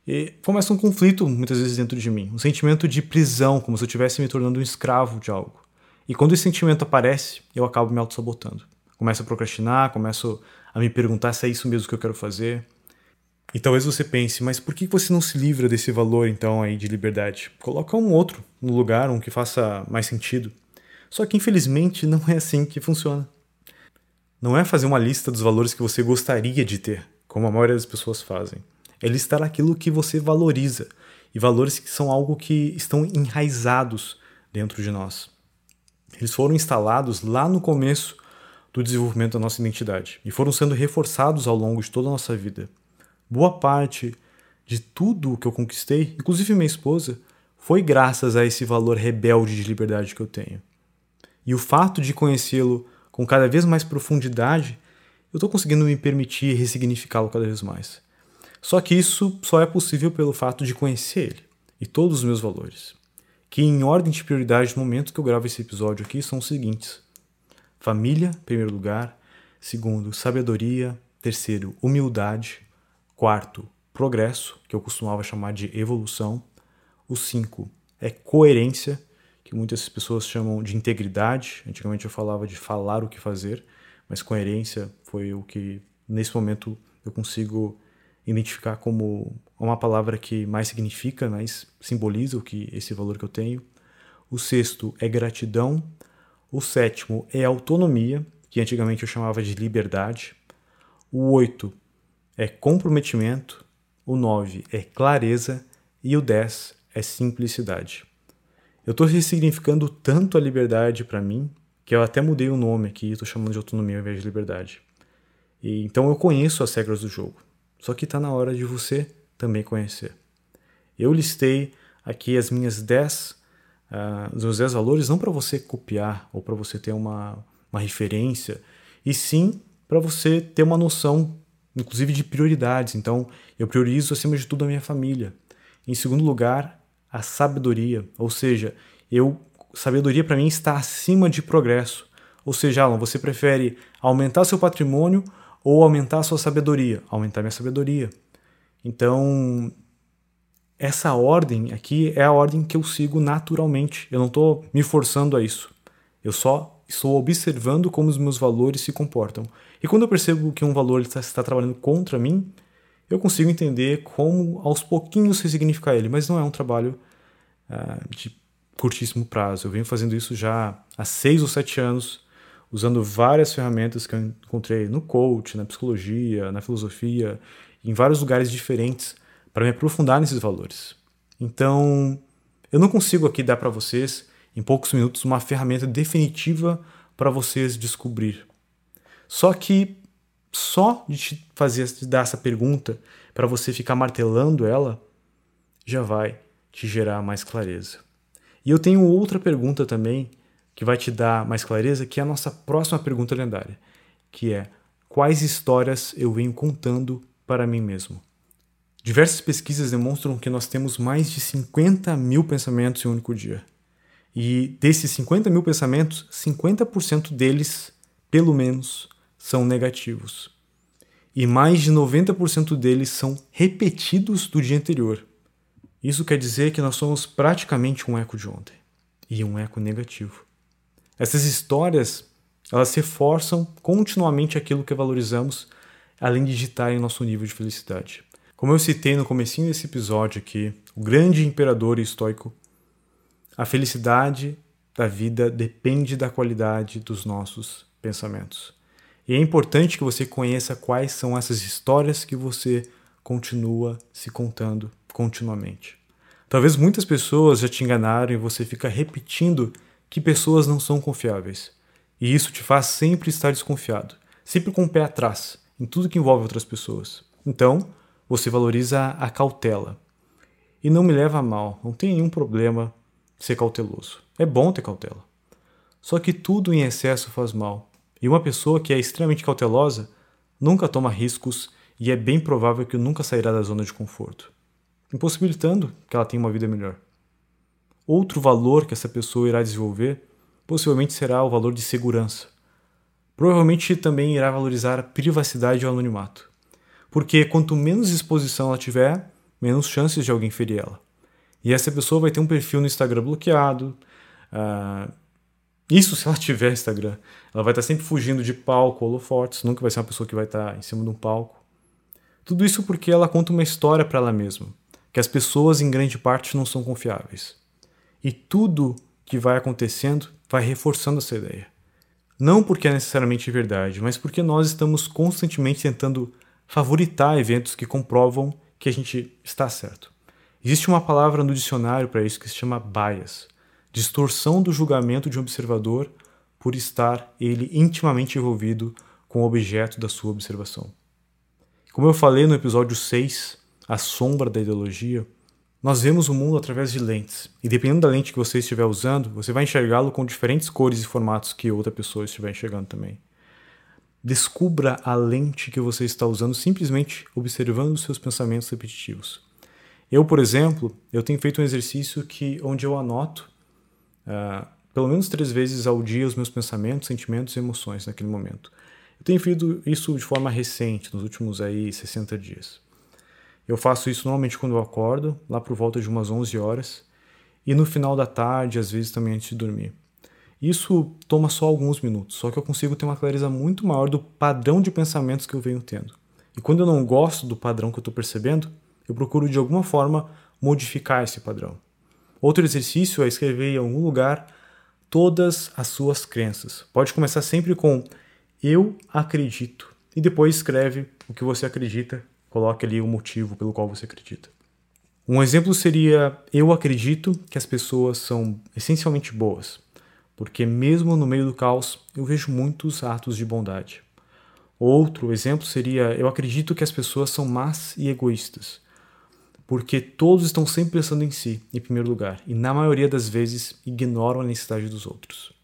e começa um conflito muitas vezes dentro de mim, um sentimento de prisão, como se eu estivesse me tornando um escravo de algo. E quando esse sentimento aparece, eu acabo me auto-sabotando. Começo a procrastinar, começo a me perguntar se é isso mesmo que eu quero fazer. E talvez você pense, mas por que você não se livra desse valor então aí de liberdade? Coloca um outro no lugar, um que faça mais sentido. Só que infelizmente não é assim que funciona. Não é fazer uma lista dos valores que você gostaria de ter, como a maioria das pessoas fazem. É listar aquilo que você valoriza, e valores que são algo que estão enraizados dentro de nós. Eles foram instalados lá no começo do desenvolvimento da nossa identidade e foram sendo reforçados ao longo de toda a nossa vida. Boa parte de tudo que eu conquistei, inclusive minha esposa, foi graças a esse valor rebelde de liberdade que eu tenho. E o fato de conhecê-lo com cada vez mais profundidade, eu estou conseguindo me permitir ressignificá-lo cada vez mais. Só que isso só é possível pelo fato de conhecer ele e todos os meus valores. Que em ordem de prioridade no momento que eu gravo esse episódio aqui são os seguintes: família, primeiro lugar, segundo, sabedoria, terceiro, humildade, quarto, progresso, que eu costumava chamar de evolução, o cinco é coerência, que muitas pessoas chamam de integridade. Antigamente eu falava de falar o que fazer, mas coerência foi o que nesse momento eu consigo identificar como uma palavra que mais significa, mais simboliza o que esse valor que eu tenho. O sexto é gratidão. O sétimo é autonomia, que antigamente eu chamava de liberdade. O oito é comprometimento. O nove é clareza. E o dez é simplicidade. Eu estou ressignificando tanto a liberdade para mim que eu até mudei o nome aqui estou chamando de autonomia ao invés de liberdade. E, então eu conheço as regras do jogo. Só que está na hora de você também conhecer. Eu listei aqui as minhas 10, uh, os meus 10 valores, não para você copiar ou para você ter uma, uma referência, e sim para você ter uma noção, inclusive de prioridades. Então, eu priorizo acima de tudo a minha família. Em segundo lugar, a sabedoria, ou seja, eu sabedoria para mim está acima de progresso. Ou seja, Alan, você prefere aumentar seu patrimônio ou aumentar a sua sabedoria, aumentar minha sabedoria. Então, essa ordem aqui é a ordem que eu sigo naturalmente. Eu não estou me forçando a isso. Eu só estou observando como os meus valores se comportam. E quando eu percebo que um valor está, está trabalhando contra mim, eu consigo entender como aos pouquinhos ressignificar ele. Mas não é um trabalho uh, de curtíssimo prazo. Eu venho fazendo isso já há seis ou sete anos usando várias ferramentas que eu encontrei no coach, na psicologia, na filosofia, em vários lugares diferentes para me aprofundar nesses valores. Então, eu não consigo aqui dar para vocês em poucos minutos uma ferramenta definitiva para vocês descobrir. Só que só de te fazer de dar essa pergunta para você ficar martelando ela já vai te gerar mais clareza. E eu tenho outra pergunta também que vai te dar mais clareza, que é a nossa próxima pergunta lendária, que é quais histórias eu venho contando para mim mesmo? Diversas pesquisas demonstram que nós temos mais de 50 mil pensamentos em um único dia. E desses 50 mil pensamentos, 50% deles, pelo menos, são negativos. E mais de 90% deles são repetidos do dia anterior. Isso quer dizer que nós somos praticamente um eco de ontem e um eco negativo. Essas histórias, elas reforçam continuamente aquilo que valorizamos, além de digitarem nosso nível de felicidade. Como eu citei no comecinho desse episódio aqui, o grande imperador estoico, a felicidade da vida depende da qualidade dos nossos pensamentos. E é importante que você conheça quais são essas histórias que você continua se contando continuamente. Talvez muitas pessoas já te enganaram e você fica repetindo que pessoas não são confiáveis. E isso te faz sempre estar desconfiado, sempre com o pé atrás em tudo que envolve outras pessoas. Então, você valoriza a cautela. E não me leva a mal, não tem nenhum problema ser cauteloso. É bom ter cautela. Só que tudo em excesso faz mal. E uma pessoa que é extremamente cautelosa nunca toma riscos e é bem provável que nunca sairá da zona de conforto, impossibilitando que ela tenha uma vida melhor. Outro valor que essa pessoa irá desenvolver possivelmente será o valor de segurança. Provavelmente também irá valorizar a privacidade e o anonimato. Porque quanto menos exposição ela tiver, menos chances de alguém ferir ela. E essa pessoa vai ter um perfil no Instagram bloqueado. Uh, isso se ela tiver Instagram. Ela vai estar sempre fugindo de palco, holofotes. Nunca vai ser uma pessoa que vai estar em cima de um palco. Tudo isso porque ela conta uma história para ela mesma, que as pessoas em grande parte não são confiáveis. E tudo que vai acontecendo vai reforçando essa ideia. Não porque é necessariamente verdade, mas porque nós estamos constantemente tentando favoritar eventos que comprovam que a gente está certo. Existe uma palavra no dicionário para isso que se chama bias distorção do julgamento de um observador por estar ele intimamente envolvido com o objeto da sua observação. Como eu falei no episódio 6, A Sombra da Ideologia, nós vemos o mundo através de lentes, e dependendo da lente que você estiver usando, você vai enxergá-lo com diferentes cores e formatos que outra pessoa estiver enxergando também. Descubra a lente que você está usando simplesmente observando os seus pensamentos repetitivos. Eu, por exemplo, eu tenho feito um exercício que onde eu anoto uh, pelo menos três vezes ao dia os meus pensamentos, sentimentos e emoções naquele momento. Eu tenho feito isso de forma recente, nos últimos aí 60 dias. Eu faço isso normalmente quando eu acordo, lá por volta de umas 11 horas, e no final da tarde, às vezes também antes de dormir. Isso toma só alguns minutos, só que eu consigo ter uma clareza muito maior do padrão de pensamentos que eu venho tendo. E quando eu não gosto do padrão que eu estou percebendo, eu procuro de alguma forma modificar esse padrão. Outro exercício é escrever em algum lugar todas as suas crenças. Pode começar sempre com eu acredito e depois escreve o que você acredita, coloque ali o motivo pelo qual você acredita. Um exemplo seria eu acredito que as pessoas são essencialmente boas, porque mesmo no meio do caos eu vejo muitos atos de bondade. Outro exemplo seria eu acredito que as pessoas são más e egoístas, porque todos estão sempre pensando em si, em primeiro lugar, e na maioria das vezes ignoram a necessidade dos outros.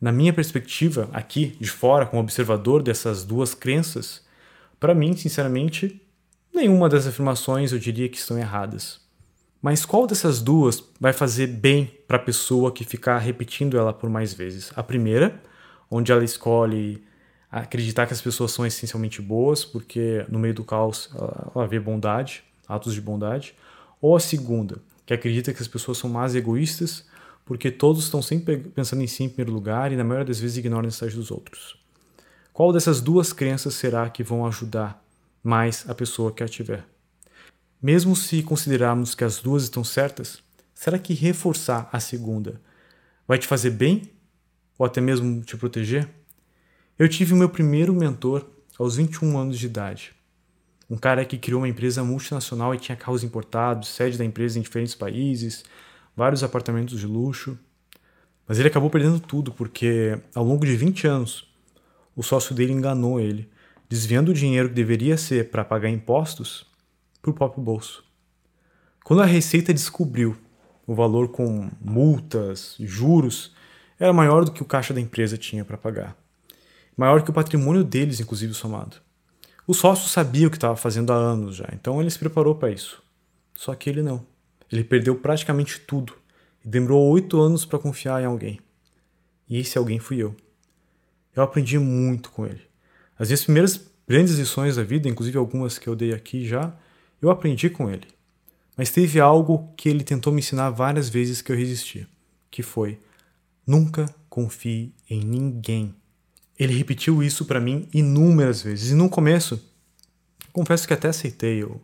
Na minha perspectiva, aqui de fora, como observador dessas duas crenças, para mim, sinceramente, nenhuma das afirmações eu diria que estão erradas. Mas qual dessas duas vai fazer bem para a pessoa que ficar repetindo ela por mais vezes? A primeira, onde ela escolhe acreditar que as pessoas são essencialmente boas, porque no meio do caos ela vê bondade, atos de bondade, ou a segunda, que acredita que as pessoas são mais egoístas porque todos estão sempre pensando em si em primeiro lugar e na maioria das vezes ignoram a necessidade dos outros. Qual dessas duas crenças será que vão ajudar mais a pessoa que a tiver? Mesmo se considerarmos que as duas estão certas, será que reforçar a segunda vai te fazer bem ou até mesmo te proteger? Eu tive o meu primeiro mentor aos 21 anos de idade um cara que criou uma empresa multinacional e tinha carros importados, sede da empresa em diferentes países, vários apartamentos de luxo. Mas ele acabou perdendo tudo porque, ao longo de 20 anos, o sócio dele enganou ele, desviando o dinheiro que deveria ser para pagar impostos para o próprio bolso. Quando a Receita descobriu o valor com multas, juros, era maior do que o caixa da empresa tinha para pagar. Maior que o patrimônio deles, inclusive, somado. O sócio sabia o que estava fazendo há anos já, então ele se preparou para isso. Só que ele não. Ele perdeu praticamente tudo e demorou oito anos para confiar em alguém. E esse alguém fui eu. Eu aprendi muito com ele. As minhas primeiras grandes lições da vida, inclusive algumas que eu dei aqui já, eu aprendi com ele. Mas teve algo que ele tentou me ensinar várias vezes que eu resisti, que foi: nunca confie em ninguém. Ele repetiu isso para mim inúmeras vezes. E no começo, confesso que até aceitei. Eu,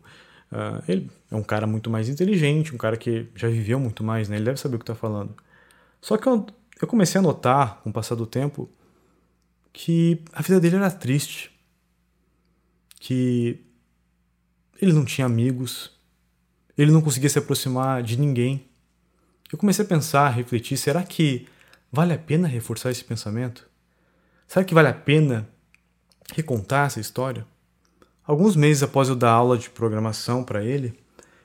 uh, ele é um cara muito mais inteligente, um cara que já viveu muito mais, né? Ele deve saber o que está falando. Só que eu, eu comecei a notar, com o passar do tempo, que a vida dele era triste. Que ele não tinha amigos, ele não conseguia se aproximar de ninguém. Eu comecei a pensar, a refletir: será que vale a pena reforçar esse pensamento? Será que vale a pena recontar essa história? Alguns meses após eu dar aula de programação para ele,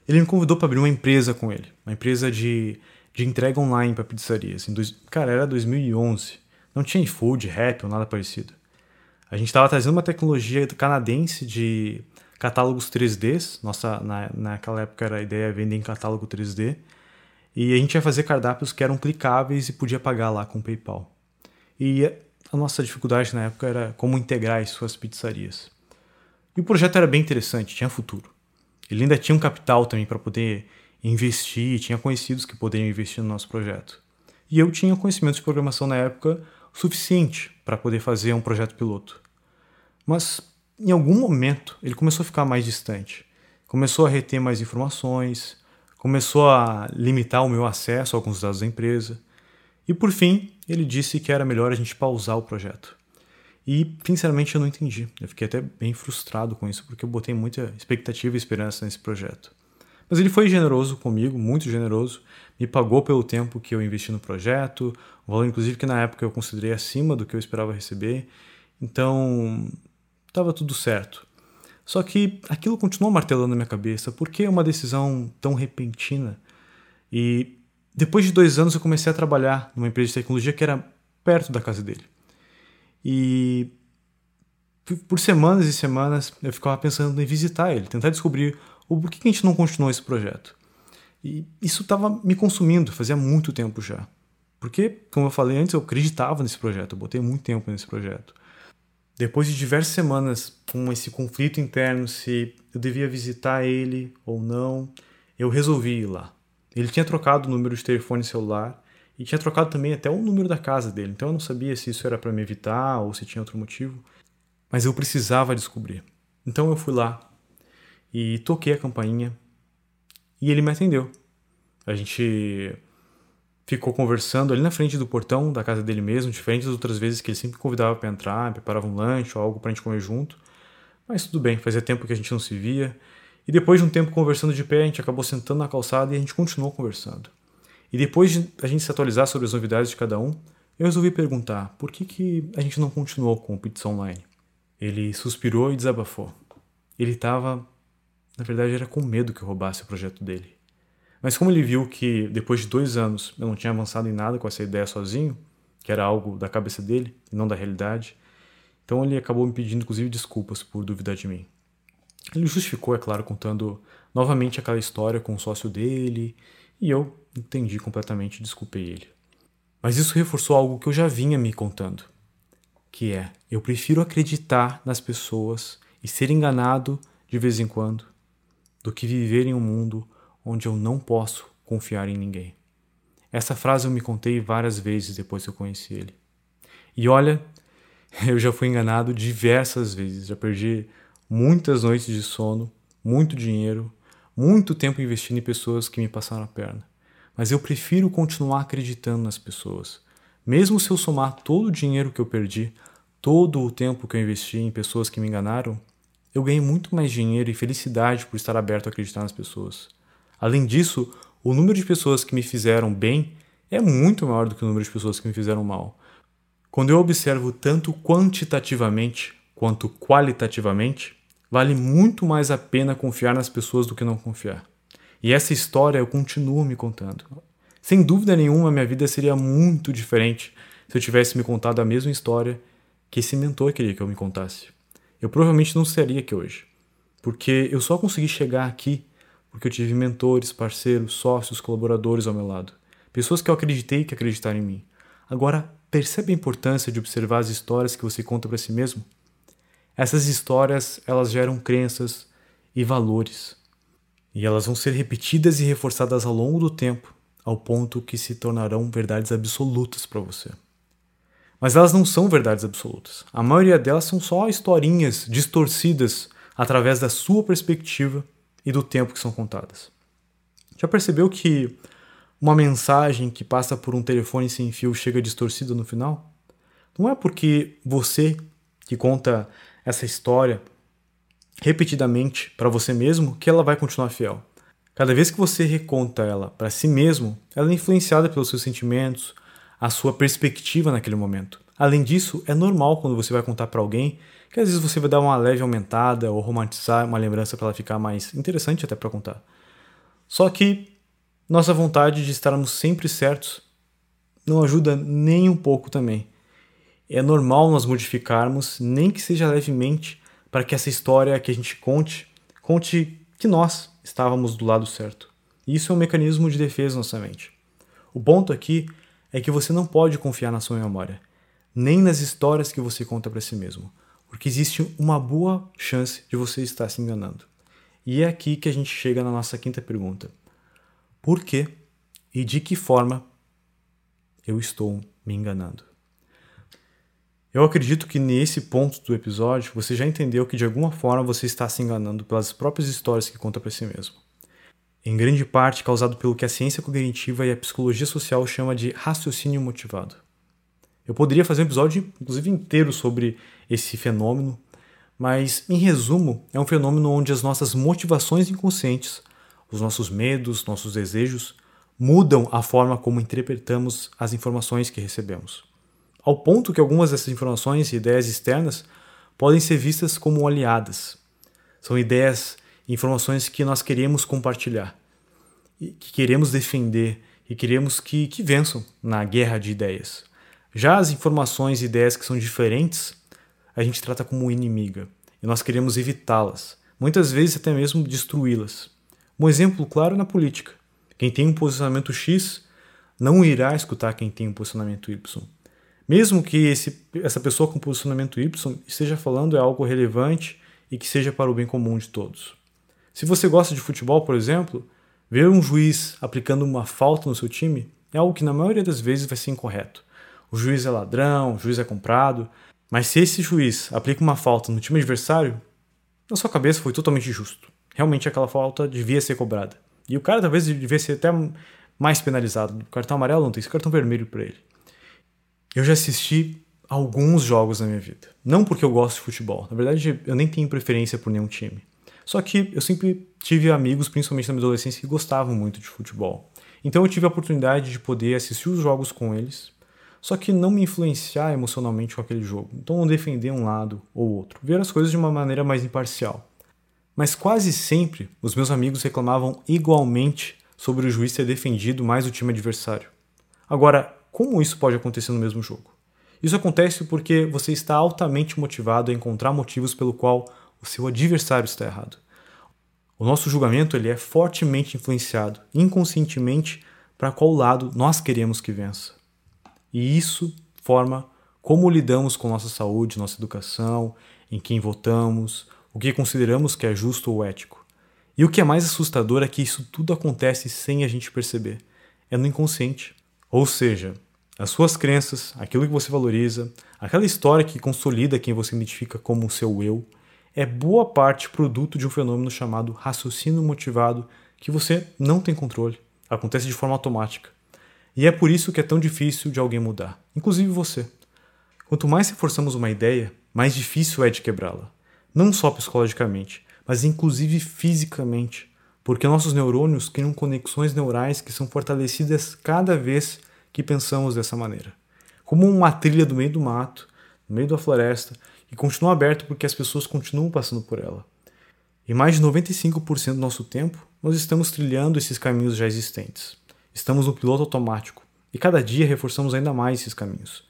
ele me convidou para abrir uma empresa com ele, uma empresa de, de entrega online para pizzarias. Dois, cara, era 2011. Não tinha iFood, Rap ou nada parecido. A gente estava trazendo uma tecnologia canadense de catálogos 3D. Nossa, na, naquela época era a ideia vender em catálogo 3D. E a gente ia fazer cardápios que eram clicáveis e podia pagar lá com PayPal. E a nossa dificuldade na época era como integrar as suas pizzarias. E o projeto era bem interessante, tinha futuro. Ele ainda tinha um capital também para poder investir, tinha conhecidos que poderiam investir no nosso projeto. E eu tinha conhecimento de programação na época suficiente para poder fazer um projeto piloto. Mas em algum momento, ele começou a ficar mais distante. Começou a reter mais informações, começou a limitar o meu acesso a alguns dados da empresa. E por fim, ele disse que era melhor a gente pausar o projeto. E, sinceramente, eu não entendi. Eu fiquei até bem frustrado com isso, porque eu botei muita expectativa e esperança nesse projeto. Mas ele foi generoso comigo, muito generoso, me pagou pelo tempo que eu investi no projeto, um valor, inclusive, que na época eu considerei acima do que eu esperava receber. Então, estava tudo certo. Só que aquilo continuou martelando na minha cabeça. Por que uma decisão tão repentina? E depois de dois anos eu comecei a trabalhar numa empresa de tecnologia que era perto da casa dele. E por semanas e semanas eu ficava pensando em visitar ele, tentar descobrir o porquê que a gente não continuou esse projeto. E isso estava me consumindo, fazia muito tempo já. Porque, como eu falei antes, eu acreditava nesse projeto, eu botei muito tempo nesse projeto. Depois de diversas semanas com esse conflito interno se eu devia visitar ele ou não, eu resolvi ir lá. Ele tinha trocado o número de telefone celular e tinha trocado também até o número da casa dele, então eu não sabia se isso era para me evitar ou se tinha outro motivo, mas eu precisava descobrir. Então eu fui lá e toquei a campainha e ele me atendeu. A gente ficou conversando ali na frente do portão da casa dele mesmo, diferente das outras vezes que ele sempre convidava para entrar, preparava um lanche ou algo para a gente comer junto. Mas tudo bem, fazia tempo que a gente não se via. E depois de um tempo conversando de pé, a gente acabou sentando na calçada e a gente continuou conversando. E depois de a gente se atualizar sobre as novidades de cada um, eu resolvi perguntar por que, que a gente não continuou com o Pizza Online. Ele suspirou e desabafou. Ele estava, na verdade, era com medo que eu roubasse o projeto dele. Mas como ele viu que depois de dois anos eu não tinha avançado em nada com essa ideia sozinho, que era algo da cabeça dele e não da realidade, então ele acabou me pedindo inclusive desculpas por duvidar de mim. Ele justificou, é claro, contando novamente aquela história com o sócio dele, e eu entendi completamente e desculpei ele. Mas isso reforçou algo que eu já vinha me contando, que é: eu prefiro acreditar nas pessoas e ser enganado de vez em quando do que viver em um mundo onde eu não posso confiar em ninguém. Essa frase eu me contei várias vezes depois que eu conheci ele. E olha, eu já fui enganado diversas vezes, já perdi muitas noites de sono, muito dinheiro, muito tempo investindo em pessoas que me passaram a perna. Mas eu prefiro continuar acreditando nas pessoas. Mesmo se eu somar todo o dinheiro que eu perdi, todo o tempo que eu investi em pessoas que me enganaram, eu ganhei muito mais dinheiro e felicidade por estar aberto a acreditar nas pessoas. Além disso, o número de pessoas que me fizeram bem é muito maior do que o número de pessoas que me fizeram mal. Quando eu observo tanto quantitativamente quanto qualitativamente, vale muito mais a pena confiar nas pessoas do que não confiar. E essa história eu continuo me contando. Sem dúvida nenhuma, minha vida seria muito diferente se eu tivesse me contado a mesma história que esse mentor queria que eu me contasse. Eu provavelmente não seria aqui hoje, porque eu só consegui chegar aqui porque eu tive mentores, parceiros, sócios, colaboradores ao meu lado. Pessoas que eu acreditei que acreditaram em mim. Agora, percebe a importância de observar as histórias que você conta para si mesmo? Essas histórias, elas geram crenças e valores. E elas vão ser repetidas e reforçadas ao longo do tempo, ao ponto que se tornarão verdades absolutas para você. Mas elas não são verdades absolutas. A maioria delas são só historinhas distorcidas através da sua perspectiva e do tempo que são contadas. Já percebeu que uma mensagem que passa por um telefone sem fio chega distorcida no final? Não é porque você que conta essa história repetidamente para você mesmo que ela vai continuar fiel. Cada vez que você reconta ela para si mesmo, ela é influenciada pelos seus sentimentos, a sua perspectiva naquele momento. Além disso, é normal quando você vai contar para alguém que às vezes você vai dar uma leve aumentada ou romantizar uma lembrança para ela ficar mais interessante até para contar. Só que nossa vontade de estarmos sempre certos não ajuda nem um pouco também. É normal nós modificarmos, nem que seja levemente, para que essa história que a gente conte, conte que nós estávamos do lado certo. Isso é um mecanismo de defesa na nossa mente. O ponto aqui é que você não pode confiar na sua memória, nem nas histórias que você conta para si mesmo porque existe uma boa chance de você estar se enganando. E é aqui que a gente chega na nossa quinta pergunta: por que e de que forma eu estou me enganando? Eu acredito que nesse ponto do episódio você já entendeu que de alguma forma você está se enganando pelas próprias histórias que conta para si mesmo. Em grande parte causado pelo que a ciência cognitiva e a psicologia social chama de raciocínio motivado. Eu poderia fazer um episódio, inclusive, inteiro sobre esse fenômeno, mas, em resumo, é um fenômeno onde as nossas motivações inconscientes, os nossos medos, nossos desejos, mudam a forma como interpretamos as informações que recebemos. Ao ponto que algumas dessas informações e ideias externas podem ser vistas como aliadas. São ideias informações que nós queremos compartilhar, que queremos defender e queremos que, que vençam na guerra de ideias. Já as informações e ideias que são diferentes, a gente trata como inimiga e nós queremos evitá-las, muitas vezes até mesmo destruí-las. Um exemplo claro é na política. Quem tem um posicionamento X não irá escutar quem tem um posicionamento Y. Mesmo que esse, essa pessoa com posicionamento Y esteja falando é algo relevante e que seja para o bem comum de todos. Se você gosta de futebol, por exemplo, ver um juiz aplicando uma falta no seu time é algo que na maioria das vezes vai ser incorreto o juiz é ladrão, o juiz é comprado. Mas se esse juiz aplica uma falta no time adversário, na sua cabeça foi totalmente justo. Realmente aquela falta devia ser cobrada. E o cara talvez devia ser até mais penalizado. Cartão amarelo não tem, cartão vermelho para ele. Eu já assisti alguns jogos na minha vida. Não porque eu gosto de futebol. Na verdade, eu nem tenho preferência por nenhum time. Só que eu sempre tive amigos, principalmente na minha adolescência, que gostavam muito de futebol. Então eu tive a oportunidade de poder assistir os jogos com eles só que não me influenciar emocionalmente com aquele jogo. Então não defender um lado ou outro, ver as coisas de uma maneira mais imparcial. Mas quase sempre os meus amigos reclamavam igualmente sobre o juiz ter defendido mais o time adversário. Agora, como isso pode acontecer no mesmo jogo? Isso acontece porque você está altamente motivado a encontrar motivos pelo qual o seu adversário está errado. O nosso julgamento ele é fortemente influenciado inconscientemente para qual lado nós queremos que vença. E isso forma como lidamos com nossa saúde, nossa educação, em quem votamos, o que consideramos que é justo ou ético. E o que é mais assustador é que isso tudo acontece sem a gente perceber. É no inconsciente. Ou seja, as suas crenças, aquilo que você valoriza, aquela história que consolida quem você identifica como o seu eu, é boa parte produto de um fenômeno chamado raciocínio motivado que você não tem controle. Acontece de forma automática. E é por isso que é tão difícil de alguém mudar, inclusive você. Quanto mais reforçamos uma ideia, mais difícil é de quebrá-la. Não só psicologicamente, mas inclusive fisicamente, porque nossos neurônios criam conexões neurais que são fortalecidas cada vez que pensamos dessa maneira. Como uma trilha do meio do mato, no meio da floresta, e continua aberta porque as pessoas continuam passando por ela. E mais de 95% do nosso tempo, nós estamos trilhando esses caminhos já existentes. Estamos no piloto automático e cada dia reforçamos ainda mais esses caminhos.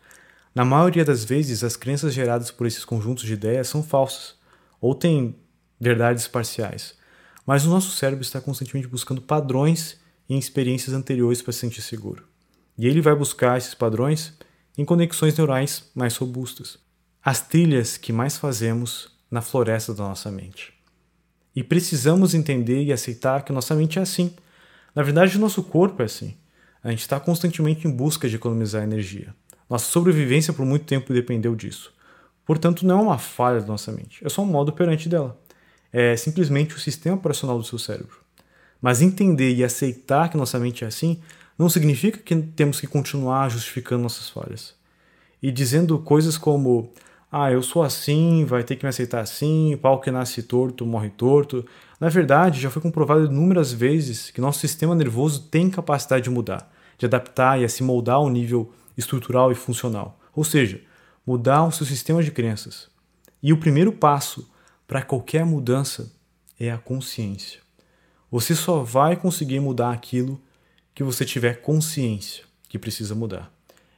Na maioria das vezes, as crenças geradas por esses conjuntos de ideias são falsas ou têm verdades parciais, mas o nosso cérebro está constantemente buscando padrões em experiências anteriores para se sentir seguro. E ele vai buscar esses padrões em conexões neurais mais robustas, as trilhas que mais fazemos na floresta da nossa mente. E precisamos entender e aceitar que nossa mente é assim na verdade, o nosso corpo é assim. A gente está constantemente em busca de economizar energia. Nossa sobrevivência por muito tempo dependeu disso. Portanto, não é uma falha da nossa mente, é só um modo operante dela. É simplesmente o sistema operacional do seu cérebro. Mas entender e aceitar que nossa mente é assim não significa que temos que continuar justificando nossas falhas. E dizendo coisas como: ah, eu sou assim, vai ter que me aceitar assim, pau que nasce torto morre torto. Na verdade, já foi comprovado inúmeras vezes que nosso sistema nervoso tem capacidade de mudar, de adaptar e a se moldar ao nível estrutural e funcional. Ou seja, mudar o seu sistema de crenças. E o primeiro passo para qualquer mudança é a consciência. Você só vai conseguir mudar aquilo que você tiver consciência que precisa mudar.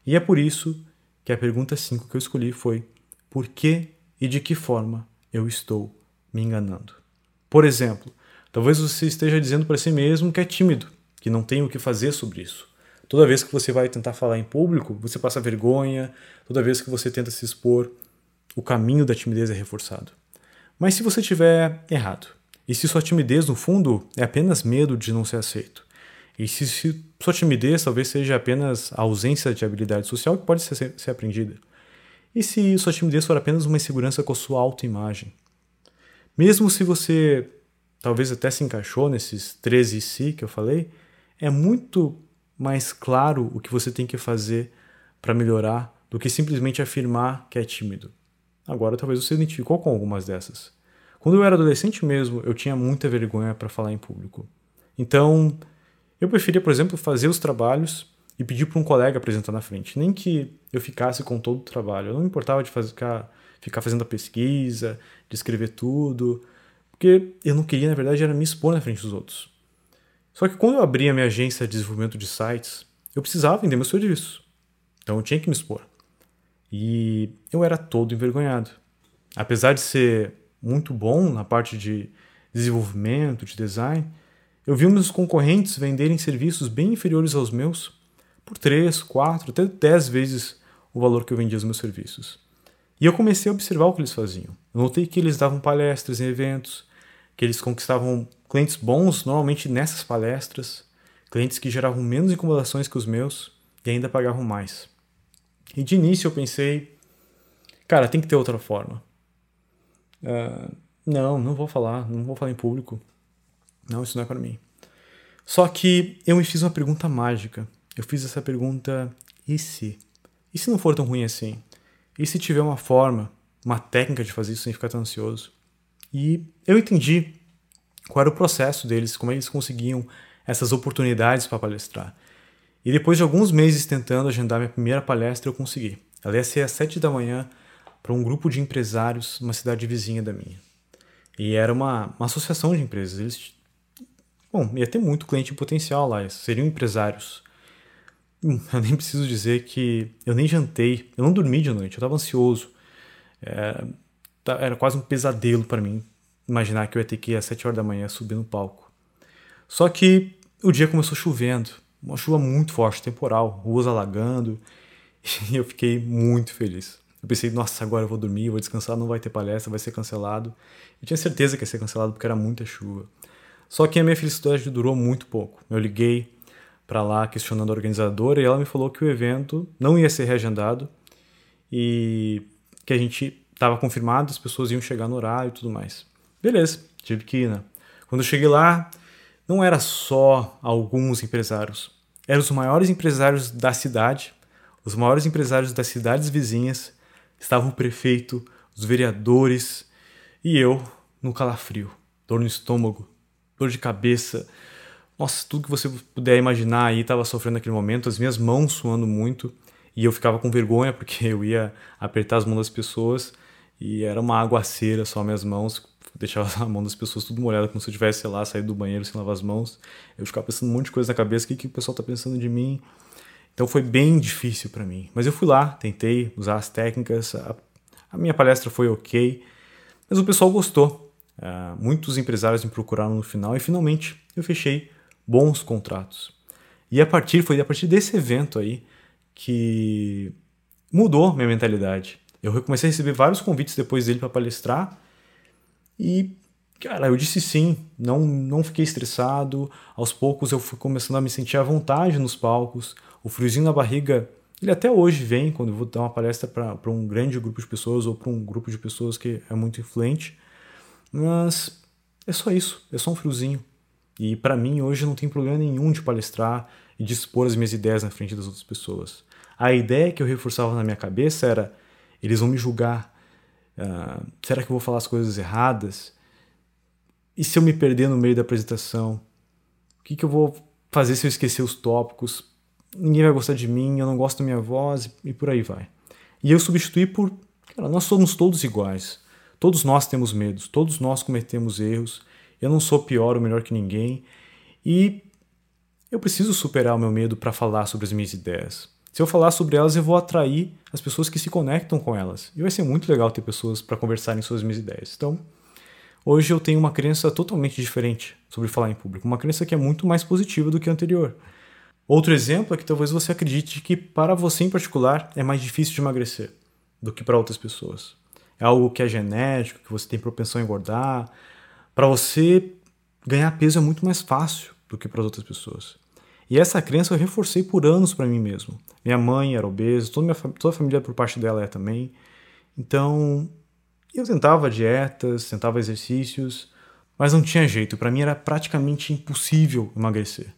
E é por isso que a pergunta 5 que eu escolhi foi: por que e de que forma eu estou me enganando. Por exemplo, talvez você esteja dizendo para si mesmo que é tímido, que não tem o que fazer sobre isso. Toda vez que você vai tentar falar em público, você passa vergonha, toda vez que você tenta se expor, o caminho da timidez é reforçado. Mas se você estiver errado, e se sua timidez no fundo é apenas medo de não ser aceito, e se, sua timidez talvez seja apenas a ausência de habilidade social que pode ser, ser aprendida, E se sua timidez for apenas uma insegurança com a sua autoimagem? Mesmo se você talvez até se encaixou nesses 13 si que eu falei, é muito mais claro o que você tem que fazer para melhorar do que simplesmente afirmar que é tímido. Agora talvez você identificou com algumas dessas. Quando eu era adolescente mesmo, eu tinha muita vergonha para falar em público. Então, eu preferia, por exemplo, fazer os trabalhos e pedir para um colega apresentar na frente. Nem que eu ficasse com todo o trabalho. Eu não me importava de ficar, ficar fazendo a pesquisa, de escrever tudo, porque eu não queria, na verdade, era me expor na frente dos outros. Só que quando eu abri a minha agência de desenvolvimento de sites, eu precisava vender meu serviço. Então eu tinha que me expor. E eu era todo envergonhado. Apesar de ser muito bom na parte de desenvolvimento, de design, eu vi meus concorrentes venderem serviços bem inferiores aos meus por 3, 4, até 10 vezes o valor que eu vendia os meus serviços. E eu comecei a observar o que eles faziam. Eu notei que eles davam palestras em eventos, que eles conquistavam clientes bons normalmente nessas palestras, clientes que geravam menos incomodações que os meus e ainda pagavam mais. E de início eu pensei, cara, tem que ter outra forma. Uh, não, não vou falar, não vou falar em público. Não, isso não é para mim. Só que eu me fiz uma pergunta mágica. Eu fiz essa pergunta: e se? E se não for tão ruim assim? E se tiver uma forma, uma técnica de fazer isso sem ficar tão ansioso? E eu entendi qual era o processo deles, como eles conseguiam essas oportunidades para palestrar. E depois de alguns meses tentando agendar minha primeira palestra, eu consegui. Ela ia ser às sete da manhã para um grupo de empresários numa cidade vizinha da minha. E era uma, uma associação de empresas. Eles, bom, ia ter muito cliente potencial lá, seriam empresários. Eu nem preciso dizer que eu nem jantei, eu não dormi de noite, eu estava ansioso. É, tá, era quase um pesadelo para mim imaginar que eu ia ter que ir às 7 horas da manhã subir no palco. Só que o dia começou chovendo, uma chuva muito forte, temporal, ruas alagando, e eu fiquei muito feliz. Eu pensei, nossa, agora eu vou dormir, vou descansar, não vai ter palestra, vai ser cancelado. Eu tinha certeza que ia ser cancelado porque era muita chuva. Só que a minha felicidade durou muito pouco. Eu liguei para lá questionando a organizadora e ela me falou que o evento não ia ser reagendado e que a gente estava confirmado, as pessoas iam chegar no horário e tudo mais. Beleza, tive que ir, né? Quando eu cheguei lá, não era só alguns empresários, eram os maiores empresários da cidade, os maiores empresários das cidades vizinhas estavam o prefeito, os vereadores e eu no calafrio, dor no estômago, dor de cabeça. Nossa, tudo que você puder imaginar aí estava sofrendo naquele momento, as minhas mãos suando muito e eu ficava com vergonha porque eu ia apertar as mãos das pessoas e era uma aguaceira só minhas mãos, deixava a mão das pessoas tudo molhada, como se eu tivesse, sei lá, saído do banheiro sem lavar as mãos. Eu ficava pensando um monte de coisa na cabeça, o que, que o pessoal está pensando de mim? Então foi bem difícil para mim. Mas eu fui lá, tentei usar as técnicas, a, a minha palestra foi ok, mas o pessoal gostou. Uh, muitos empresários me procuraram no final e finalmente eu fechei bons contratos. E a partir foi a partir desse evento aí que mudou minha mentalidade. Eu comecei a receber vários convites depois dele para palestrar e cara, eu disse sim, não não fiquei estressado. Aos poucos eu fui começando a me sentir à vontade nos palcos. O friozinho na barriga, ele até hoje vem quando eu vou dar uma palestra para um grande grupo de pessoas ou para um grupo de pessoas que é muito influente. Mas é só isso, é só um friozinho. E para mim hoje não tem problema nenhum de palestrar e de expor as minhas ideias na frente das outras pessoas. A ideia que eu reforçava na minha cabeça era: eles vão me julgar. Uh, será que eu vou falar as coisas erradas? E se eu me perder no meio da apresentação? O que, que eu vou fazer se eu esquecer os tópicos? ninguém vai gostar de mim, eu não gosto da minha voz e por aí vai. E eu substituí por, cara, nós somos todos iguais. Todos nós temos medos, todos nós cometemos erros. Eu não sou pior ou melhor que ninguém e eu preciso superar o meu medo para falar sobre as minhas ideias. Se eu falar sobre elas, eu vou atrair as pessoas que se conectam com elas. E vai ser muito legal ter pessoas para conversarem sobre as minhas ideias. Então, hoje eu tenho uma crença totalmente diferente sobre falar em público, uma crença que é muito mais positiva do que a anterior. Outro exemplo é que talvez você acredite que para você em particular é mais difícil de emagrecer do que para outras pessoas. É algo que é genético, que você tem propensão a engordar. Para você, ganhar peso é muito mais fácil do que para as outras pessoas. E essa crença eu reforcei por anos para mim mesmo. Minha mãe era obesa, toda, minha, toda a família por parte dela é também. Então, eu tentava dietas, tentava exercícios, mas não tinha jeito. Para mim era praticamente impossível emagrecer.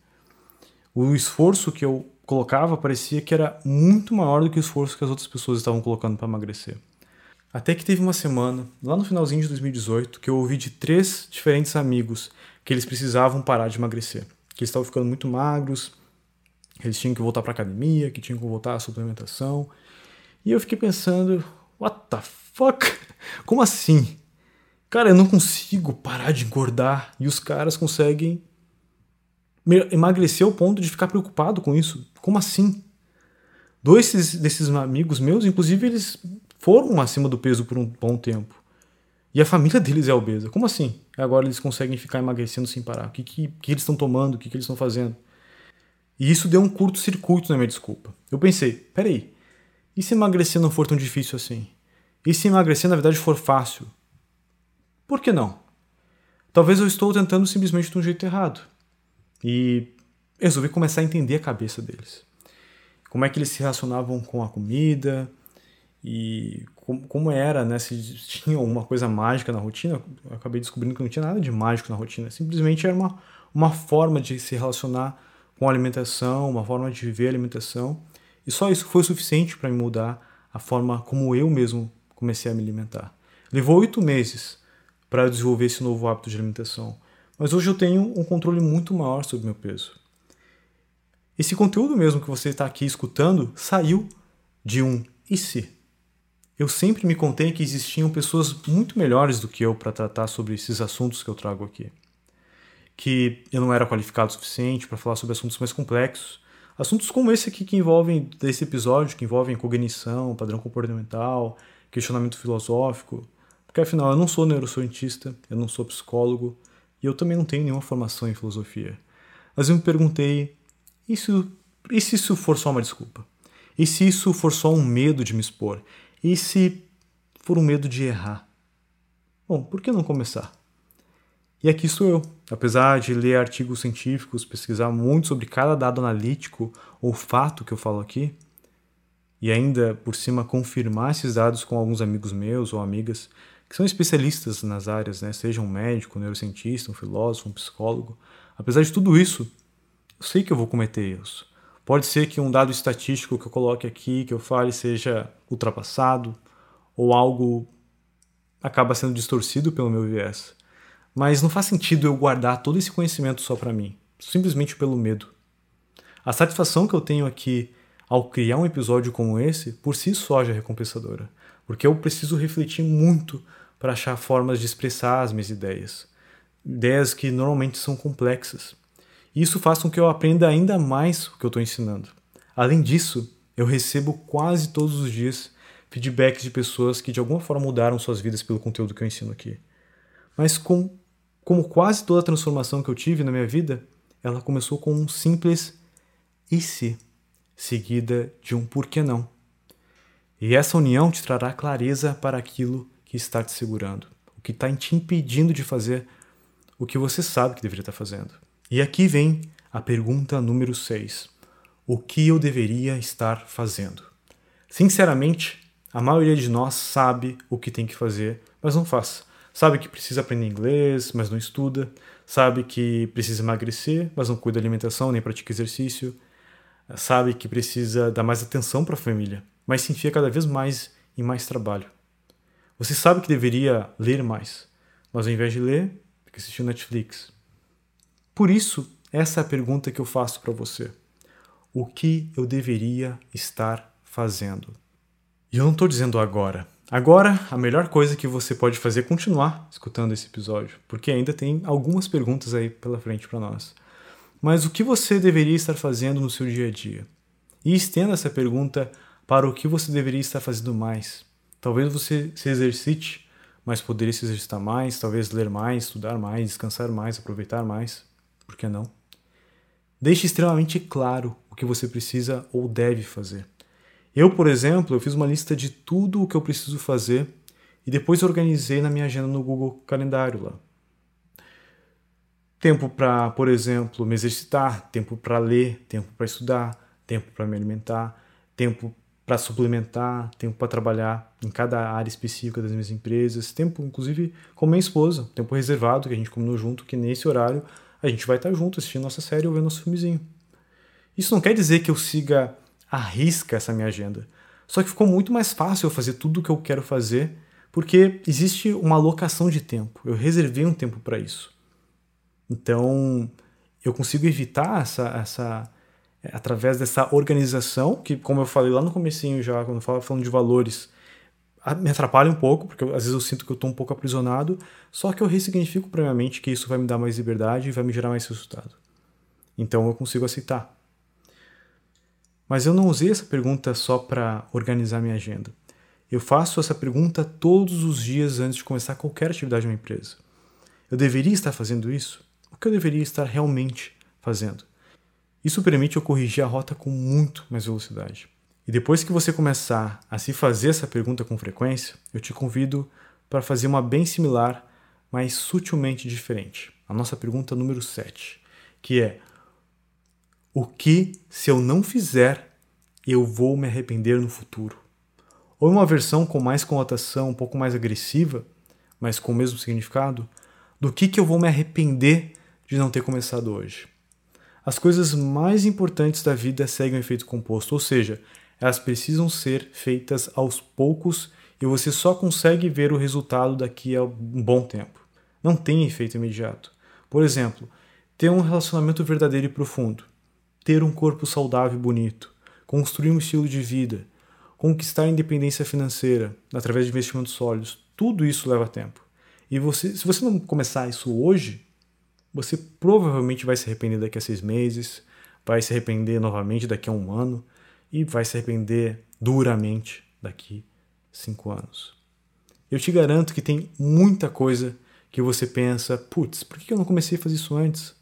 O esforço que eu colocava parecia que era muito maior do que o esforço que as outras pessoas estavam colocando para emagrecer. Até que teve uma semana, lá no finalzinho de 2018, que eu ouvi de três diferentes amigos que eles precisavam parar de emagrecer que eles estavam ficando muito magros, eles tinham que voltar para academia, que tinham que voltar à suplementação. E eu fiquei pensando, what the fuck? Como assim? Cara, eu não consigo parar de engordar e os caras conseguem emagrecer ao ponto de ficar preocupado com isso. Como assim? Dois desses amigos meus, inclusive, eles foram acima do peso por um bom tempo. E a família deles é obesa. Como assim? Agora eles conseguem ficar emagrecendo sem parar. O que, que, que eles estão tomando? O que, que eles estão fazendo? E isso deu um curto-circuito na minha desculpa. Eu pensei, peraí, e se emagrecer não for tão difícil assim? E se emagrecer na verdade for fácil? Por que não? Talvez eu estou tentando simplesmente de um jeito errado. E resolvi começar a entender a cabeça deles. Como é que eles se relacionavam com a comida, e como, como era, né? Se tinha alguma coisa mágica na rotina, eu acabei descobrindo que não tinha nada de mágico na rotina. Simplesmente era uma, uma forma de se relacionar com a alimentação, uma forma de viver a alimentação. E só isso foi suficiente para me mudar a forma como eu mesmo comecei a me alimentar. Levou oito meses para desenvolver esse novo hábito de alimentação, mas hoje eu tenho um controle muito maior sobre meu peso. Esse conteúdo mesmo que você está aqui escutando saiu de um e se eu sempre me contei que existiam pessoas muito melhores do que eu para tratar sobre esses assuntos que eu trago aqui. Que eu não era qualificado o suficiente para falar sobre assuntos mais complexos. Assuntos como esse aqui que envolvem, desse episódio, que envolvem cognição, padrão comportamental, questionamento filosófico. Porque afinal, eu não sou neurocientista, eu não sou psicólogo e eu também não tenho nenhuma formação em filosofia. Mas eu me perguntei: e se, e se isso for só uma desculpa? E se isso for só um medo de me expor? E se for um medo de errar? Bom, por que não começar? E aqui estou eu. Apesar de ler artigos científicos, pesquisar muito sobre cada dado analítico ou fato que eu falo aqui, e ainda por cima confirmar esses dados com alguns amigos meus ou amigas que são especialistas nas áreas, né? seja um médico, um neurocientista, um filósofo, um psicólogo. Apesar de tudo isso, eu sei que eu vou cometer erros. Pode ser que um dado estatístico que eu coloque aqui, que eu fale, seja ultrapassado ou algo acaba sendo distorcido pelo meu viés. Mas não faz sentido eu guardar todo esse conhecimento só para mim, simplesmente pelo medo. A satisfação que eu tenho aqui ao criar um episódio como esse, por si só já é recompensadora, porque eu preciso refletir muito para achar formas de expressar as minhas ideias. Ideias que normalmente são complexas. E isso faz com que eu aprenda ainda mais o que eu estou ensinando. Além disso, eu recebo quase todos os dias feedbacks de pessoas que de alguma forma mudaram suas vidas pelo conteúdo que eu ensino aqui. Mas com, como quase toda transformação que eu tive na minha vida, ela começou com um simples e se, seguida de um por que não. E essa união te trará clareza para aquilo que está te segurando, o que está te impedindo de fazer o que você sabe que deveria estar fazendo. E aqui vem a pergunta número 6. O que eu deveria estar fazendo? Sinceramente, a maioria de nós sabe o que tem que fazer, mas não faz. Sabe que precisa aprender inglês, mas não estuda. Sabe que precisa emagrecer, mas não cuida da alimentação nem pratica exercício. Sabe que precisa dar mais atenção para a família, mas se enfia cada vez mais em mais trabalho. Você sabe que deveria ler mais, mas ao invés de ler, fica assistindo Netflix, por isso, essa é a pergunta que eu faço para você. O que eu deveria estar fazendo? E eu não estou dizendo agora. Agora, a melhor coisa que você pode fazer é continuar escutando esse episódio, porque ainda tem algumas perguntas aí pela frente para nós. Mas o que você deveria estar fazendo no seu dia a dia? E estenda essa pergunta para o que você deveria estar fazendo mais. Talvez você se exercite, mas poderia se exercitar mais, talvez ler mais, estudar mais, descansar mais, aproveitar mais. Por que não? Deixe extremamente claro o que você precisa ou deve fazer. Eu, por exemplo, eu fiz uma lista de tudo o que eu preciso fazer e depois organizei na minha agenda no Google Calendário lá. Tempo para, por exemplo, me exercitar, tempo para ler, tempo para estudar, tempo para me alimentar, tempo para suplementar, tempo para trabalhar em cada área específica das minhas empresas, tempo, inclusive, com minha esposa, tempo reservado que a gente combinou junto, que nesse horário a gente vai estar junto assistindo nossa série ou vendo nosso filmezinho. Isso não quer dizer que eu siga à risca essa minha agenda. Só que ficou muito mais fácil eu fazer tudo o que eu quero fazer, porque existe uma alocação de tempo. Eu reservei um tempo para isso. Então, eu consigo evitar essa, essa através dessa organização, que como eu falei lá no comecinho já, quando eu falo falando de valores, me atrapalha um pouco, porque às vezes eu sinto que eu estou um pouco aprisionado, só que eu ressignifico para minha mente que isso vai me dar mais liberdade e vai me gerar mais resultado. Então eu consigo aceitar. Mas eu não usei essa pergunta só para organizar minha agenda. Eu faço essa pergunta todos os dias antes de começar qualquer atividade na empresa. Eu deveria estar fazendo isso? O que eu deveria estar realmente fazendo? Isso permite eu corrigir a rota com muito mais velocidade. E depois que você começar a se fazer essa pergunta com frequência, eu te convido para fazer uma bem similar, mas sutilmente diferente. A nossa pergunta número 7, que é: o que, se eu não fizer, eu vou me arrepender no futuro? Ou uma versão com mais conotação, um pouco mais agressiva, mas com o mesmo significado, do que, que eu vou me arrepender de não ter começado hoje? As coisas mais importantes da vida seguem o efeito composto, ou seja, elas precisam ser feitas aos poucos e você só consegue ver o resultado daqui a um bom tempo. Não tem efeito imediato. Por exemplo, ter um relacionamento verdadeiro e profundo ter um corpo saudável e bonito, construir um estilo de vida, conquistar a independência financeira através de investimentos sólidos, tudo isso leva tempo. E você, se você não começar isso hoje, você provavelmente vai se arrepender daqui a seis meses, vai se arrepender novamente daqui a um ano e vai se arrepender duramente daqui cinco anos. Eu te garanto que tem muita coisa que você pensa, putz, por que eu não comecei a fazer isso antes?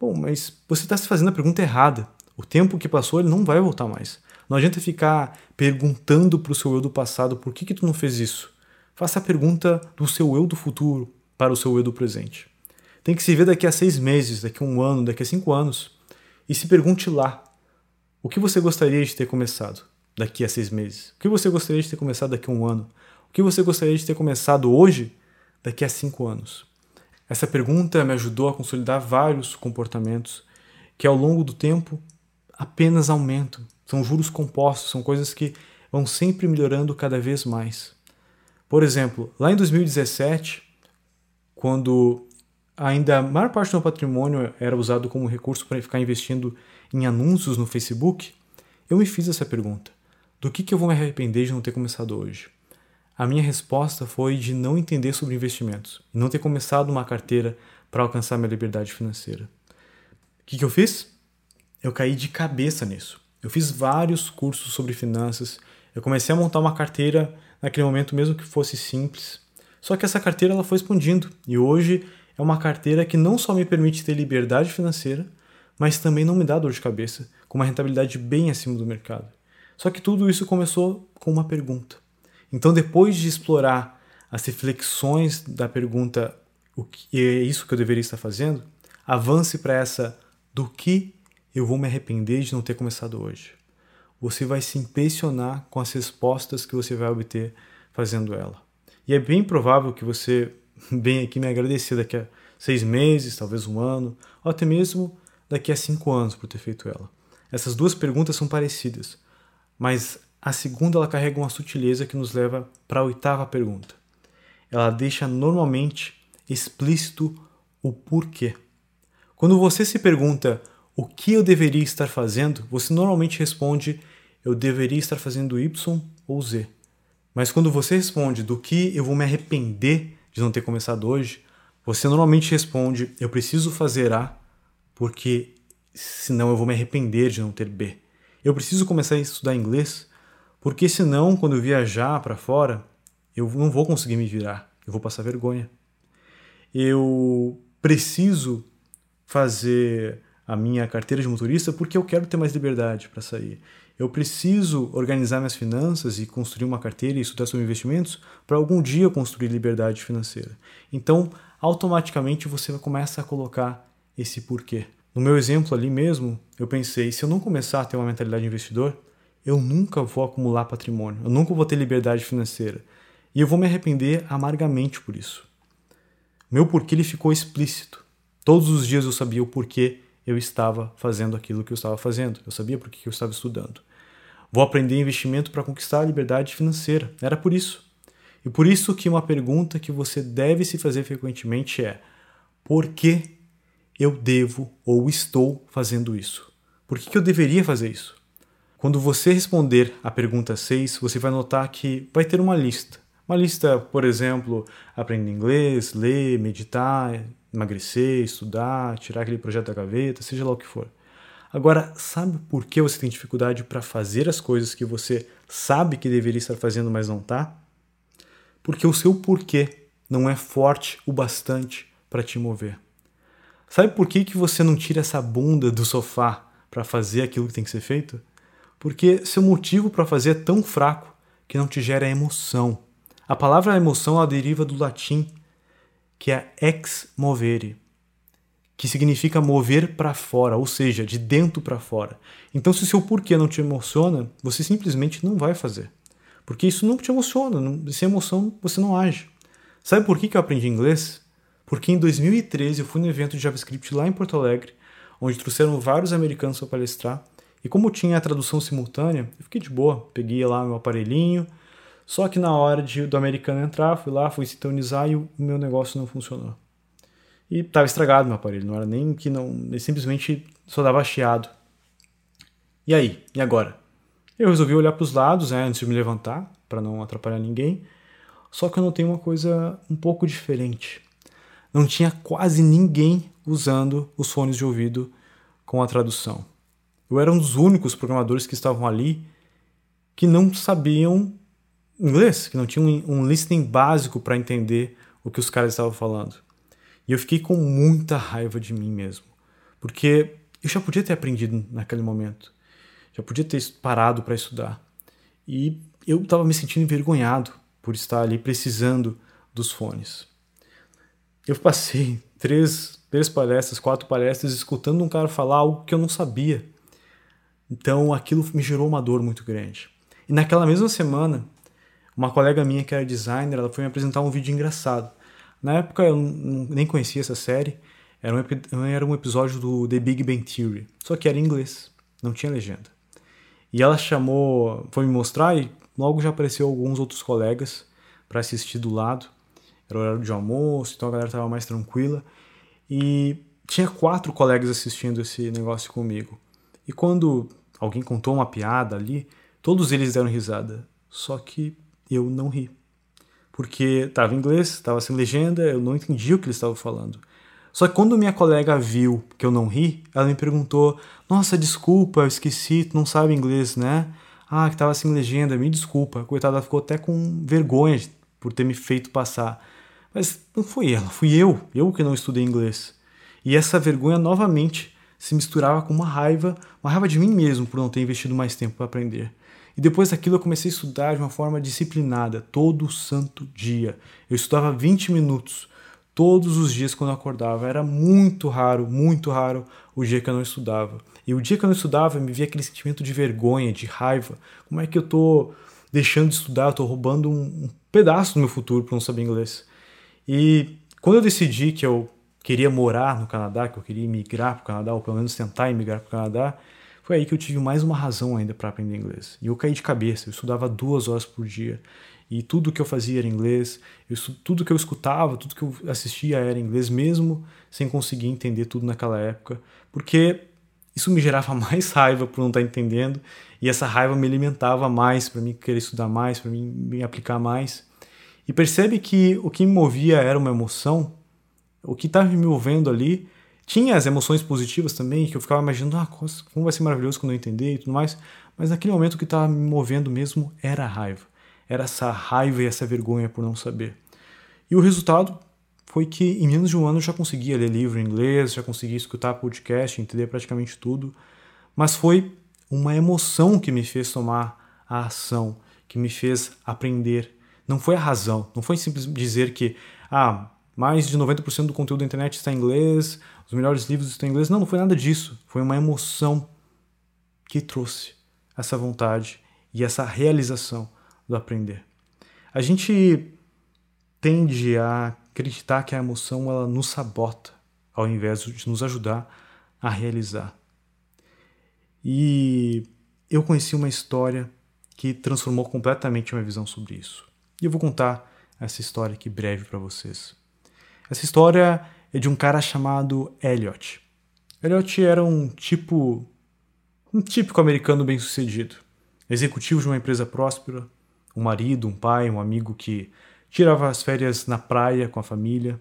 Bom, mas você está se fazendo a pergunta errada. O tempo que passou ele não vai voltar mais. Não adianta ficar perguntando para o seu eu do passado por que, que tu não fez isso. Faça a pergunta do seu eu do futuro para o seu eu do presente. Tem que se ver daqui a seis meses, daqui a um ano, daqui a cinco anos. E se pergunte lá: o que você gostaria de ter começado daqui a seis meses? O que você gostaria de ter começado daqui a um ano? O que você gostaria de ter começado hoje, daqui a cinco anos? Essa pergunta me ajudou a consolidar vários comportamentos que ao longo do tempo apenas aumentam. São juros compostos, são coisas que vão sempre melhorando cada vez mais. Por exemplo, lá em 2017, quando ainda a maior parte do meu patrimônio era usado como recurso para ficar investindo em anúncios no Facebook, eu me fiz essa pergunta: do que, que eu vou me arrepender de não ter começado hoje? A minha resposta foi de não entender sobre investimentos não ter começado uma carteira para alcançar minha liberdade financeira. O que, que eu fiz? Eu caí de cabeça nisso. Eu fiz vários cursos sobre finanças. Eu comecei a montar uma carteira naquele momento, mesmo que fosse simples. Só que essa carteira ela foi expandindo e hoje é uma carteira que não só me permite ter liberdade financeira, mas também não me dá dor de cabeça, com uma rentabilidade bem acima do mercado. Só que tudo isso começou com uma pergunta. Então, depois de explorar as reflexões da pergunta o que é isso que eu deveria estar fazendo, avance para essa do que eu vou me arrepender de não ter começado hoje. Você vai se impressionar com as respostas que você vai obter fazendo ela. E é bem provável que você venha aqui me agradecer daqui a seis meses, talvez um ano, ou até mesmo daqui a cinco anos por ter feito ela. Essas duas perguntas são parecidas, mas a segunda ela carrega uma sutileza que nos leva para a oitava pergunta. Ela deixa normalmente explícito o porquê. Quando você se pergunta o que eu deveria estar fazendo, você normalmente responde eu deveria estar fazendo Y ou Z. Mas quando você responde do que eu vou me arrepender de não ter começado hoje, você normalmente responde eu preciso fazer A porque senão eu vou me arrepender de não ter B. Eu preciso começar a estudar inglês porque senão, quando eu viajar para fora, eu não vou conseguir me virar, eu vou passar vergonha. Eu preciso fazer a minha carteira de motorista porque eu quero ter mais liberdade para sair. Eu preciso organizar minhas finanças e construir uma carteira e estudar sobre investimentos para algum dia construir liberdade financeira. Então, automaticamente você começa a colocar esse porquê. No meu exemplo ali mesmo, eu pensei, se eu não começar a ter uma mentalidade de investidor, eu nunca vou acumular patrimônio, eu nunca vou ter liberdade financeira. E eu vou me arrepender amargamente por isso. Meu porquê ele ficou explícito. Todos os dias eu sabia o porquê eu estava fazendo aquilo que eu estava fazendo. Eu sabia por que eu estava estudando. Vou aprender investimento para conquistar a liberdade financeira. Era por isso. E por isso que uma pergunta que você deve se fazer frequentemente é: por que eu devo ou estou fazendo isso? Por que, eu deveria fazer isso? Quando você responder a pergunta 6, você vai notar que vai ter uma lista. Uma lista, por exemplo, aprender inglês, ler, meditar, emagrecer, estudar, tirar aquele projeto da gaveta, seja lá o que for. Agora, sabe por que você tem dificuldade para fazer as coisas que você sabe que deveria estar fazendo, mas não está? Porque o seu porquê não é forte o bastante para te mover. Sabe por que, que você não tira essa bunda do sofá para fazer aquilo que tem que ser feito? Porque seu motivo para fazer é tão fraco que não te gera emoção. A palavra emoção ela deriva do latim, que é ex movere, que significa mover para fora, ou seja, de dentro para fora. Então, se o seu porquê não te emociona, você simplesmente não vai fazer. Porque isso não te emociona, sem emoção você não age. Sabe por que, que eu aprendi inglês? Porque em 2013 eu fui no evento de JavaScript lá em Porto Alegre, onde trouxeram vários americanos para palestrar, e como tinha a tradução simultânea, eu fiquei de boa, peguei lá meu aparelhinho, só que na hora de, do americano entrar, fui lá, fui sintonizar e o meu negócio não funcionou. E estava estragado meu aparelho, não era nem que não, ele simplesmente só dava chiado. E aí? E agora? Eu resolvi olhar para os lados né, antes de me levantar, para não atrapalhar ninguém. Só que eu notei uma coisa um pouco diferente. Não tinha quase ninguém usando os fones de ouvido com a tradução. Eu era um dos únicos programadores que estavam ali que não sabiam inglês, que não tinham um listening básico para entender o que os caras estavam falando. E eu fiquei com muita raiva de mim mesmo, porque eu já podia ter aprendido naquele momento, já podia ter parado para estudar. E eu estava me sentindo envergonhado por estar ali precisando dos fones. Eu passei três, três palestras, quatro palestras, escutando um cara falar algo que eu não sabia. Então aquilo me gerou uma dor muito grande. E naquela mesma semana, uma colega minha que era designer, ela foi me apresentar um vídeo engraçado. Na época eu nem conhecia essa série, era um, era um episódio do The Big Bang Theory, só que era em inglês, não tinha legenda. E ela chamou, foi me mostrar e logo já apareceu alguns outros colegas para assistir do lado. Era o horário de almoço, então a galera estava mais tranquila. E tinha quatro colegas assistindo esse negócio comigo. E quando alguém contou uma piada ali, todos eles deram risada. Só que eu não ri. Porque estava em inglês, estava sem legenda, eu não entendi o que eles estavam falando. Só que quando minha colega viu que eu não ri, ela me perguntou: Nossa, desculpa, eu esqueci, tu não sabe inglês, né? Ah, que estava sem legenda, me desculpa. Coitada, ela ficou até com vergonha por ter me feito passar. Mas não foi ela, fui eu, eu que não estudei inglês. E essa vergonha novamente se misturava com uma raiva, uma raiva de mim mesmo por não ter investido mais tempo para aprender. E depois daquilo eu comecei a estudar de uma forma disciplinada, todo santo dia. Eu estudava 20 minutos todos os dias quando eu acordava. Era muito raro, muito raro o dia que eu não estudava. E o dia que eu não estudava, me via aquele sentimento de vergonha, de raiva. Como é que eu tô deixando de estudar, eu tô roubando um, um pedaço do meu futuro para não saber inglês. E quando eu decidi que eu queria morar no Canadá, que eu queria migrar para o Canadá, ou pelo menos tentar emigrar para o Canadá, foi aí que eu tive mais uma razão ainda para aprender inglês. E eu caí de cabeça, eu estudava duas horas por dia. E tudo que eu fazia era inglês, eu, tudo que eu escutava, tudo que eu assistia era inglês, mesmo sem conseguir entender tudo naquela época, porque isso me gerava mais raiva por não estar entendendo, e essa raiva me alimentava mais para mim querer estudar mais, para mim me aplicar mais. E percebe que o que me movia era uma emoção, o que estava me movendo ali tinha as emoções positivas também, que eu ficava imaginando, ah, como vai ser maravilhoso quando eu entender e tudo mais. Mas naquele momento o que estava me movendo mesmo era a raiva. Era essa raiva e essa vergonha por não saber. E o resultado foi que em menos de um ano eu já conseguia ler livro em inglês, já conseguia escutar podcast, entender praticamente tudo. Mas foi uma emoção que me fez tomar a ação, que me fez aprender. Não foi a razão, não foi simplesmente dizer que ah, mais de 90% do conteúdo da internet está em inglês, os melhores livros estão em inglês. Não, não foi nada disso. Foi uma emoção que trouxe essa vontade e essa realização do aprender. A gente tende a acreditar que a emoção ela nos sabota, ao invés de nos ajudar a realizar. E eu conheci uma história que transformou completamente a minha visão sobre isso. E eu vou contar essa história aqui breve para vocês. Essa história é de um cara chamado Elliot. Elliot era um tipo um típico americano bem-sucedido, executivo de uma empresa próspera, um marido, um pai, um amigo que tirava as férias na praia com a família,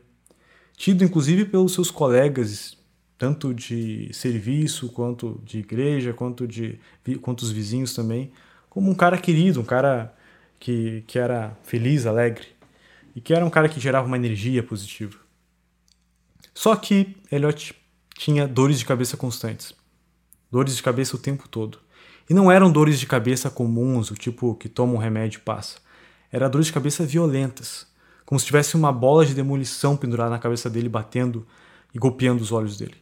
tido inclusive pelos seus colegas tanto de serviço quanto de igreja, quanto de quanto os vizinhos também, como um cara querido, um cara que, que era feliz, alegre e que era um cara que gerava uma energia positiva. Só que Elliot tinha dores de cabeça constantes, dores de cabeça o tempo todo. E não eram dores de cabeça comuns, o tipo que toma um remédio e passa. Eram dores de cabeça violentas, como se tivesse uma bola de demolição pendurada na cabeça dele, batendo e golpeando os olhos dele.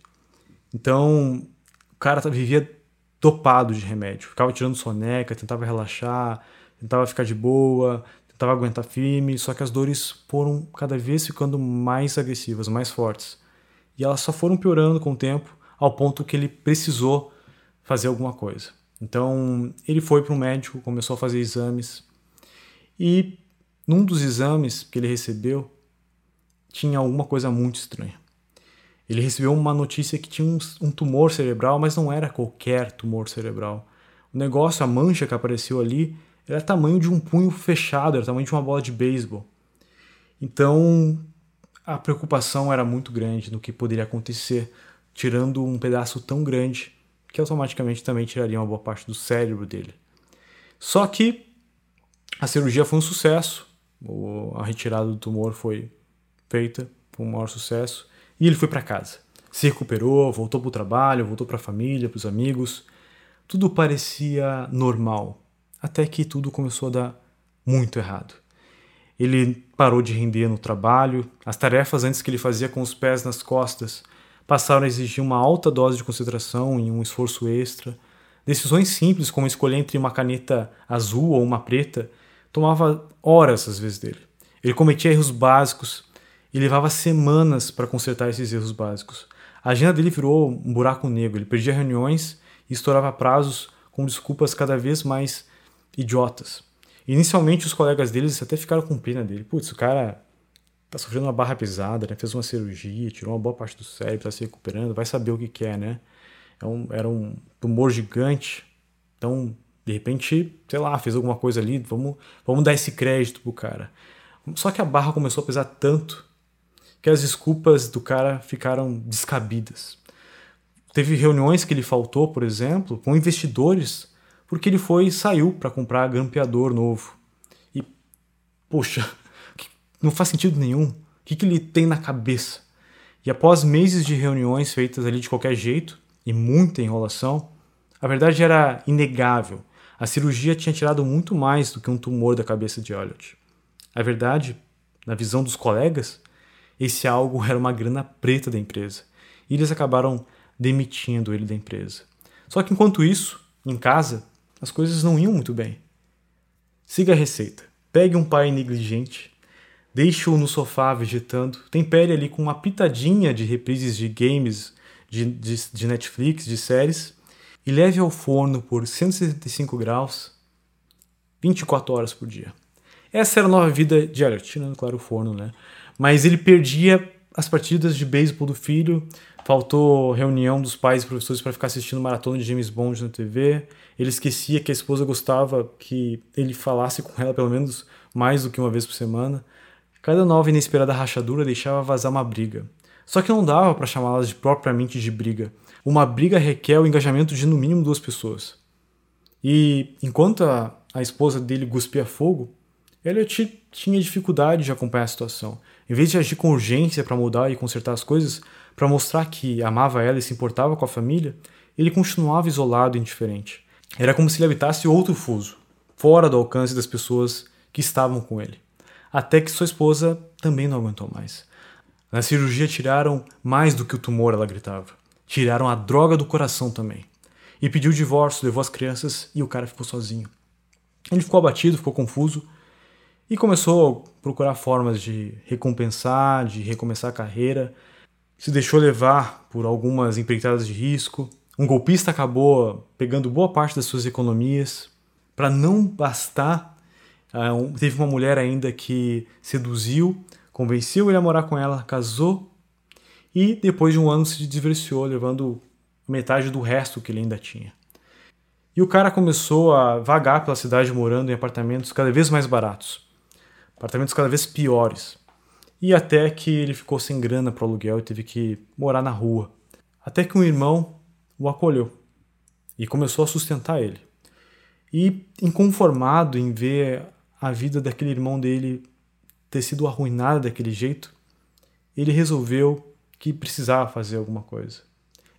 Então, o cara vivia topado de remédio. Ficava tirando soneca, tentava relaxar, tentava ficar de boa, tentava aguentar firme, só que as dores foram cada vez ficando mais agressivas, mais fortes. E elas só foram piorando com o tempo, ao ponto que ele precisou fazer alguma coisa. Então, ele foi para um médico, começou a fazer exames. E num dos exames que ele recebeu, tinha alguma coisa muito estranha. Ele recebeu uma notícia que tinha um, um tumor cerebral, mas não era qualquer tumor cerebral. O negócio, a mancha que apareceu ali, era tamanho de um punho fechado, era tamanho de uma bola de beisebol. Então, a preocupação era muito grande no que poderia acontecer, tirando um pedaço tão grande que automaticamente também tiraria uma boa parte do cérebro dele. Só que a cirurgia foi um sucesso, a retirada do tumor foi feita, foi um maior sucesso. E ele foi para casa. Se recuperou, voltou para o trabalho, voltou para a família, para os amigos. Tudo parecia normal, até que tudo começou a dar muito errado. Ele parou de render no trabalho, as tarefas antes que ele fazia com os pés nas costas passaram a exigir uma alta dose de concentração e um esforço extra. Decisões simples, como escolher entre uma caneta azul ou uma preta, tomava horas às vezes dele. Ele cometia erros básicos e levava semanas para consertar esses erros básicos. A agenda dele virou um buraco negro, ele perdia reuniões e estourava prazos com desculpas cada vez mais idiotas. Inicialmente os colegas deles até ficaram com pena dele. Putz, o cara tá sofrendo uma barra pesada, né? fez uma cirurgia, tirou uma boa parte do cérebro, tá se recuperando, vai saber o que quer, é, né? É era um tumor gigante, então de repente, sei lá, fez alguma coisa ali, vamos, vamos dar esse crédito pro cara. Só que a barra começou a pesar tanto que as desculpas do cara ficaram descabidas. Teve reuniões que ele faltou, por exemplo, com investidores, porque ele foi e saiu para comprar grampeador novo. E, poxa, não faz sentido nenhum. O que, que ele tem na cabeça? E após meses de reuniões feitas ali de qualquer jeito e muita enrolação, a verdade era inegável. A cirurgia tinha tirado muito mais do que um tumor da cabeça de Elliot. A verdade, na visão dos colegas, esse algo era uma grana preta da empresa. E eles acabaram demitindo ele da empresa. Só que enquanto isso, em casa, as coisas não iam muito bem. Siga a receita. Pegue um pai negligente, deixe-o no sofá vegetando, tempere ali com uma pitadinha de reprises de games, de, de, de Netflix, de séries, e leve ao forno por 165 graus 24 horas por dia. Essa era a nova vida de Elliot, tirando, claro, o forno, né? Mas ele perdia as partidas de beisebol do filho, faltou reunião dos pais e professores para ficar assistindo maratona de James Bond na TV. Ele esquecia que a esposa gostava que ele falasse com ela pelo menos mais do que uma vez por semana. Cada nova e inesperada rachadura deixava vazar uma briga. Só que não dava para chamá-las de propriamente de briga. Uma briga requer o engajamento de no mínimo duas pessoas. E enquanto a, a esposa dele cuspia fogo, Elliot tinha dificuldade de acompanhar a situação. Em vez de agir com urgência para mudar e consertar as coisas, para mostrar que amava ela e se importava com a família, ele continuava isolado e indiferente. Era como se ele habitasse outro fuso, fora do alcance das pessoas que estavam com ele. Até que sua esposa também não aguentou mais. Na cirurgia tiraram mais do que o tumor, ela gritava. Tiraram a droga do coração também. E pediu divórcio, levou as crianças e o cara ficou sozinho. Ele ficou abatido, ficou confuso e começou a procurar formas de recompensar, de recomeçar a carreira. Se deixou levar por algumas empreitadas de risco. Um golpista acabou pegando boa parte das suas economias. Para não bastar, ah, teve uma mulher ainda que seduziu, convenceu ele a morar com ela, casou e depois de um ano se divorciou, levando metade do resto que ele ainda tinha. E o cara começou a vagar pela cidade morando em apartamentos cada vez mais baratos, apartamentos cada vez piores. E até que ele ficou sem grana para o aluguel e teve que morar na rua. Até que um irmão o acolheu e começou a sustentar ele. E inconformado em ver a vida daquele irmão dele ter sido arruinada daquele jeito, ele resolveu que precisava fazer alguma coisa.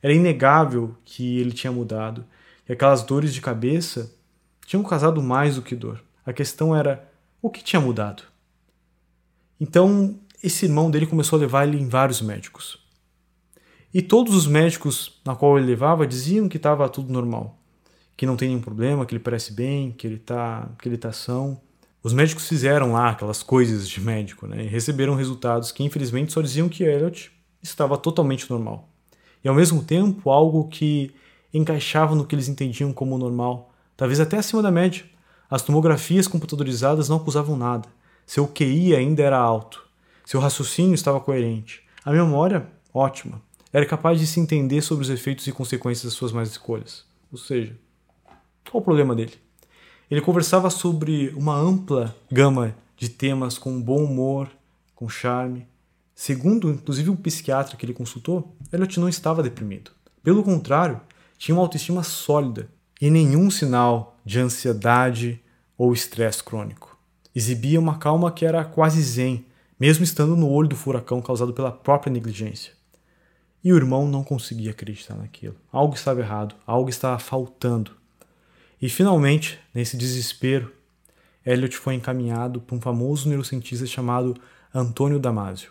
Era inegável que ele tinha mudado e aquelas dores de cabeça tinham causado mais do que dor. A questão era o que tinha mudado. Então, esse irmão dele começou a levar ele em vários médicos. E todos os médicos na qual ele levava diziam que estava tudo normal, que não tem nenhum problema, que ele parece bem, que ele está que ele tá são. Os médicos fizeram lá aquelas coisas de médico, né? E receberam resultados que infelizmente só diziam que Elliot estava totalmente normal. E ao mesmo tempo algo que encaixava no que eles entendiam como normal, talvez até acima da média. As tomografias computadorizadas não acusavam nada. Seu QI ainda era alto. Seu raciocínio estava coerente. A memória, ótima. Era capaz de se entender sobre os efeitos e consequências das suas más escolhas. Ou seja, qual o problema dele? Ele conversava sobre uma ampla gama de temas com bom humor, com charme. Segundo, inclusive, um psiquiatra que ele consultou, Elliot não estava deprimido. Pelo contrário, tinha uma autoestima sólida e nenhum sinal de ansiedade ou estresse crônico. Exibia uma calma que era quase zen, mesmo estando no olho do furacão causado pela própria negligência. E o irmão não conseguia acreditar naquilo. Algo estava errado, algo estava faltando. E finalmente, nesse desespero, Elliot foi encaminhado para um famoso neurocientista chamado Antônio Damasio.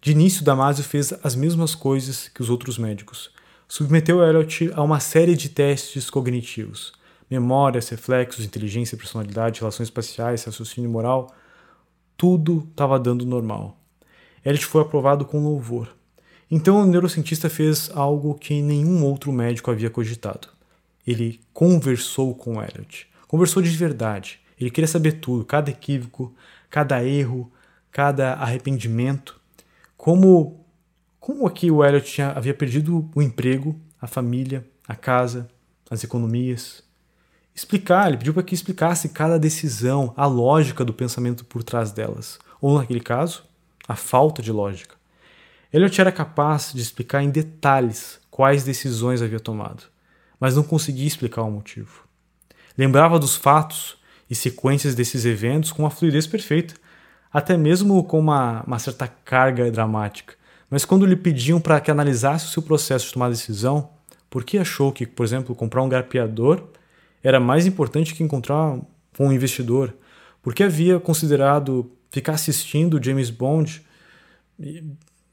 De início, Damasio fez as mesmas coisas que os outros médicos, submeteu Elliot a uma série de testes cognitivos, memórias, reflexos, inteligência, personalidade, relações espaciais, raciocínio moral, tudo estava dando normal. Elliot foi aprovado com louvor. Então o neurocientista fez algo que nenhum outro médico havia cogitado. Ele conversou com Elliot. Conversou de verdade. Ele queria saber tudo, cada equívoco, cada erro, cada arrependimento. Como como aqui o Elliot tinha, havia perdido o emprego, a família, a casa, as economias. Explicar, ele pediu para que explicasse cada decisão, a lógica do pensamento por trás delas. Ou, naquele caso, a falta de lógica. Elliot era capaz de explicar em detalhes quais decisões havia tomado, mas não conseguia explicar o motivo. Lembrava dos fatos e sequências desses eventos com uma fluidez perfeita, até mesmo com uma, uma certa carga dramática, mas quando lhe pediam para que analisasse o seu processo de tomar decisão, por que achou que, por exemplo, comprar um garpeador era mais importante que encontrar um investidor? Por que havia considerado ficar assistindo James Bond e,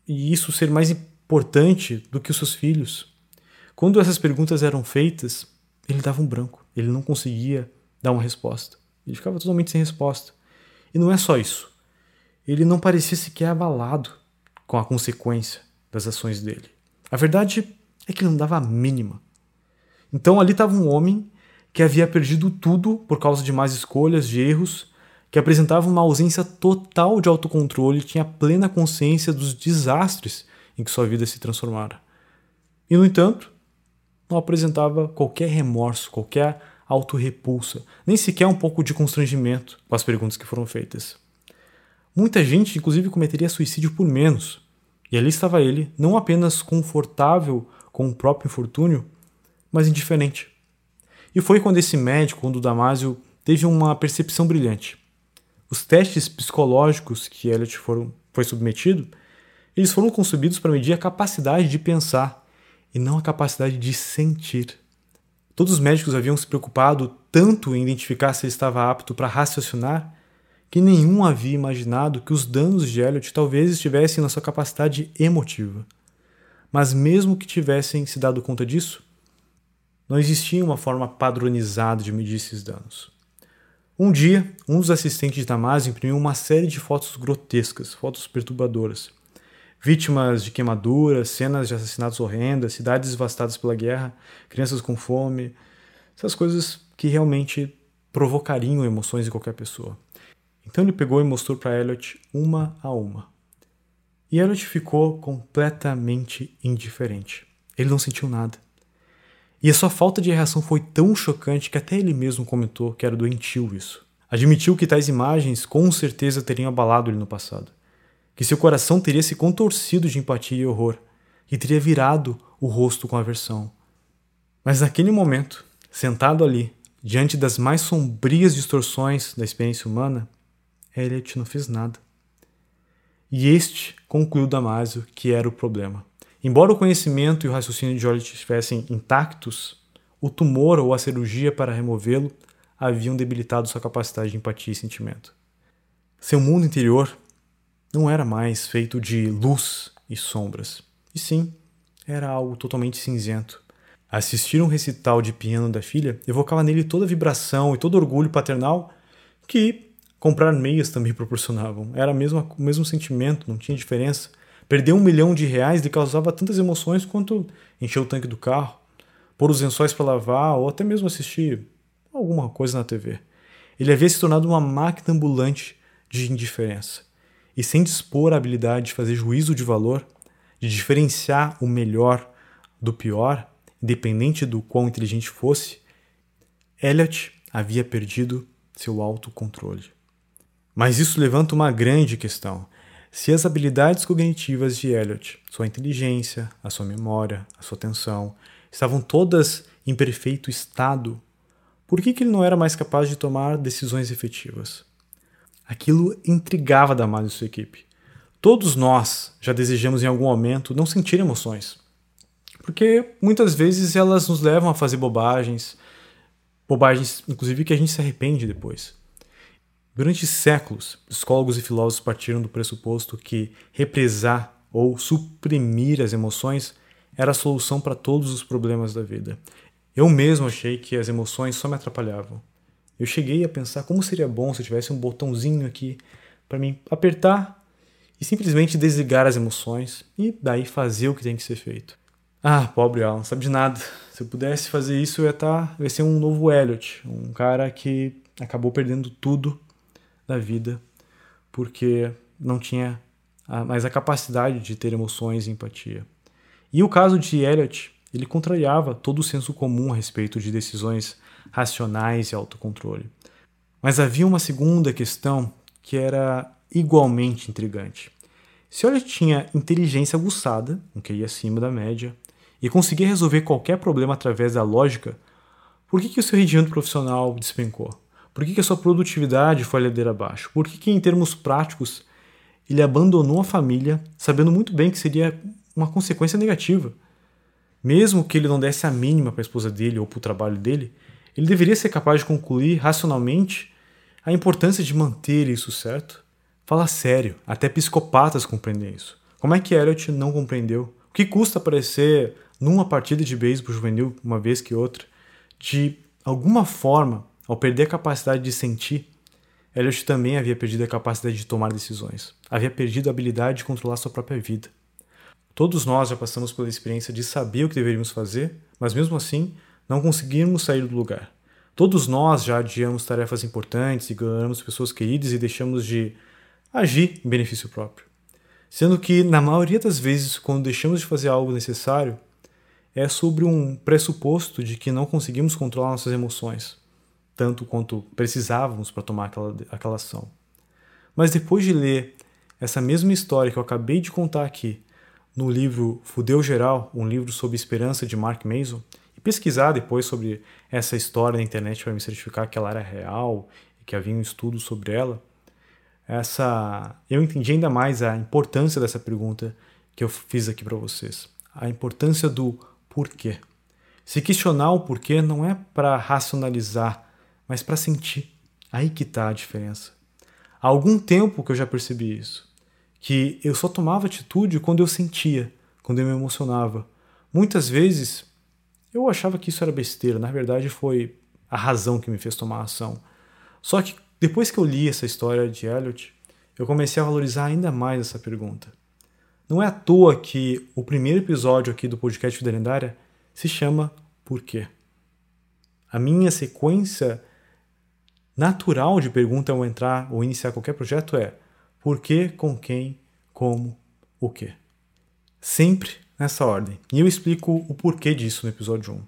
e isso ser mais importante do que os seus filhos? Quando essas perguntas eram feitas, ele dava um branco, ele não conseguia dar uma resposta. Ele ficava totalmente sem resposta. E não é só isso. Ele não parecia sequer abalado com a consequência das ações dele. A verdade é que ele não dava a mínima. Então ali estava um homem que havia perdido tudo por causa de más escolhas, de erros, que apresentava uma ausência total de autocontrole e tinha plena consciência dos desastres em que sua vida se transformara. E, no entanto, não apresentava qualquer remorso, qualquer autorrepulsa, nem sequer um pouco de constrangimento com as perguntas que foram feitas. Muita gente, inclusive, cometeria suicídio por menos. E ali estava ele, não apenas confortável com o próprio infortúnio, mas indiferente. E foi quando esse médico, quando o Damásio, teve uma percepção brilhante. Os testes psicológicos que Elliot foram, foi submetido, eles foram concebidos para medir a capacidade de pensar e não a capacidade de sentir. Todos os médicos haviam se preocupado tanto em identificar se ele estava apto para raciocinar que nenhum havia imaginado que os danos de Elliot talvez estivessem na sua capacidade emotiva. Mas mesmo que tivessem se dado conta disso, não existia uma forma padronizada de medir esses danos. Um dia, um dos assistentes de Damasio imprimiu uma série de fotos grotescas, fotos perturbadoras. Vítimas de queimaduras, cenas de assassinatos horrendas, cidades devastadas pela guerra, crianças com fome, essas coisas que realmente provocariam emoções em qualquer pessoa. Então ele pegou e mostrou para Elliot uma a uma. E Elliot ficou completamente indiferente. Ele não sentiu nada. E a sua falta de reação foi tão chocante que até ele mesmo comentou que era doentio isso. Admitiu que tais imagens com certeza teriam abalado ele no passado, que seu coração teria se contorcido de empatia e horror, e teria virado o rosto com aversão. Mas naquele momento, sentado ali, diante das mais sombrias distorções da experiência humana, Elliot não fez nada. E este concluiu Damásio que era o problema. Embora o conhecimento e o raciocínio de Jolly estivessem intactos, o tumor ou a cirurgia para removê-lo haviam debilitado sua capacidade de empatia e sentimento. Seu mundo interior não era mais feito de luz e sombras, e sim, era algo totalmente cinzento. Assistir um recital de piano da filha evocava nele toda a vibração e todo orgulho paternal que comprar meias também proporcionavam. Era mesmo o mesmo sentimento, não tinha diferença. Perder um milhão de reais lhe causava tantas emoções quanto encher o tanque do carro, pôr os lençóis para lavar ou até mesmo assistir alguma coisa na TV. Ele havia se tornado uma máquina ambulante de indiferença. E sem dispor a habilidade de fazer juízo de valor, de diferenciar o melhor do pior, independente do quão inteligente fosse, Elliot havia perdido seu autocontrole. Mas isso levanta uma grande questão. Se as habilidades cognitivas de Elliot, sua inteligência, a sua memória, a sua atenção, estavam todas em perfeito estado, por que, que ele não era mais capaz de tomar decisões efetivas? Aquilo intrigava Damasio e sua equipe. Todos nós já desejamos em algum momento não sentir emoções, porque muitas vezes elas nos levam a fazer bobagens, bobagens inclusive que a gente se arrepende depois. Durante séculos, psicólogos e filósofos partiram do pressuposto que represar ou suprimir as emoções era a solução para todos os problemas da vida. Eu mesmo achei que as emoções só me atrapalhavam. Eu cheguei a pensar como seria bom se eu tivesse um botãozinho aqui para mim apertar e simplesmente desligar as emoções e daí fazer o que tem que ser feito. Ah, pobre Alan, sabe de nada. Se eu pudesse fazer isso, eu ia, tá, eu ia ser um novo Elliot, um cara que acabou perdendo tudo da vida, porque não tinha mais a capacidade de ter emoções e empatia. E o caso de Elliot, ele contrariava todo o senso comum a respeito de decisões racionais e autocontrole. Mas havia uma segunda questão que era igualmente intrigante. Se Elliot tinha inteligência aguçada, um QI acima da média, e conseguia resolver qualquer problema através da lógica, por que, que o seu rendimento profissional despencou? Por que, que a sua produtividade foi a ladeira abaixo? Por que, que, em termos práticos, ele abandonou a família, sabendo muito bem que seria uma consequência negativa? Mesmo que ele não desse a mínima para a esposa dele ou para o trabalho dele, ele deveria ser capaz de concluir racionalmente a importância de manter isso certo? Fala sério, até psicopatas compreendem isso. Como é que Elliot não compreendeu? O que custa aparecer numa partida de beisebol juvenil uma vez que outra? De alguma forma ao perder a capacidade de sentir, Elliot também havia perdido a capacidade de tomar decisões. Havia perdido a habilidade de controlar sua própria vida. Todos nós já passamos pela experiência de saber o que deveríamos fazer, mas mesmo assim não conseguimos sair do lugar. Todos nós já adiamos tarefas importantes, ignoramos pessoas queridas e deixamos de agir em benefício próprio. Sendo que, na maioria das vezes, quando deixamos de fazer algo necessário, é sobre um pressuposto de que não conseguimos controlar nossas emoções tanto quanto precisávamos para tomar aquela, aquela ação. Mas depois de ler essa mesma história que eu acabei de contar aqui no livro Fudeu Geral, um livro sobre esperança de Mark Mason, e pesquisar depois sobre essa história na internet para me certificar que ela era real e que havia um estudo sobre ela, essa eu entendi ainda mais a importância dessa pergunta que eu fiz aqui para vocês. A importância do porquê. Se questionar o porquê não é para racionalizar, mas para sentir. Aí que está a diferença. Há algum tempo que eu já percebi isso, que eu só tomava atitude quando eu sentia, quando eu me emocionava. Muitas vezes eu achava que isso era besteira, na verdade foi a razão que me fez tomar ação. Só que depois que eu li essa história de Elliot, eu comecei a valorizar ainda mais essa pergunta. Não é à toa que o primeiro episódio aqui do podcast Vida Lendária se chama Por quê? A minha sequência natural de pergunta ao entrar ou iniciar qualquer projeto é por quê, com quem, como, o quê. Sempre nessa ordem. E eu explico o porquê disso no episódio 1.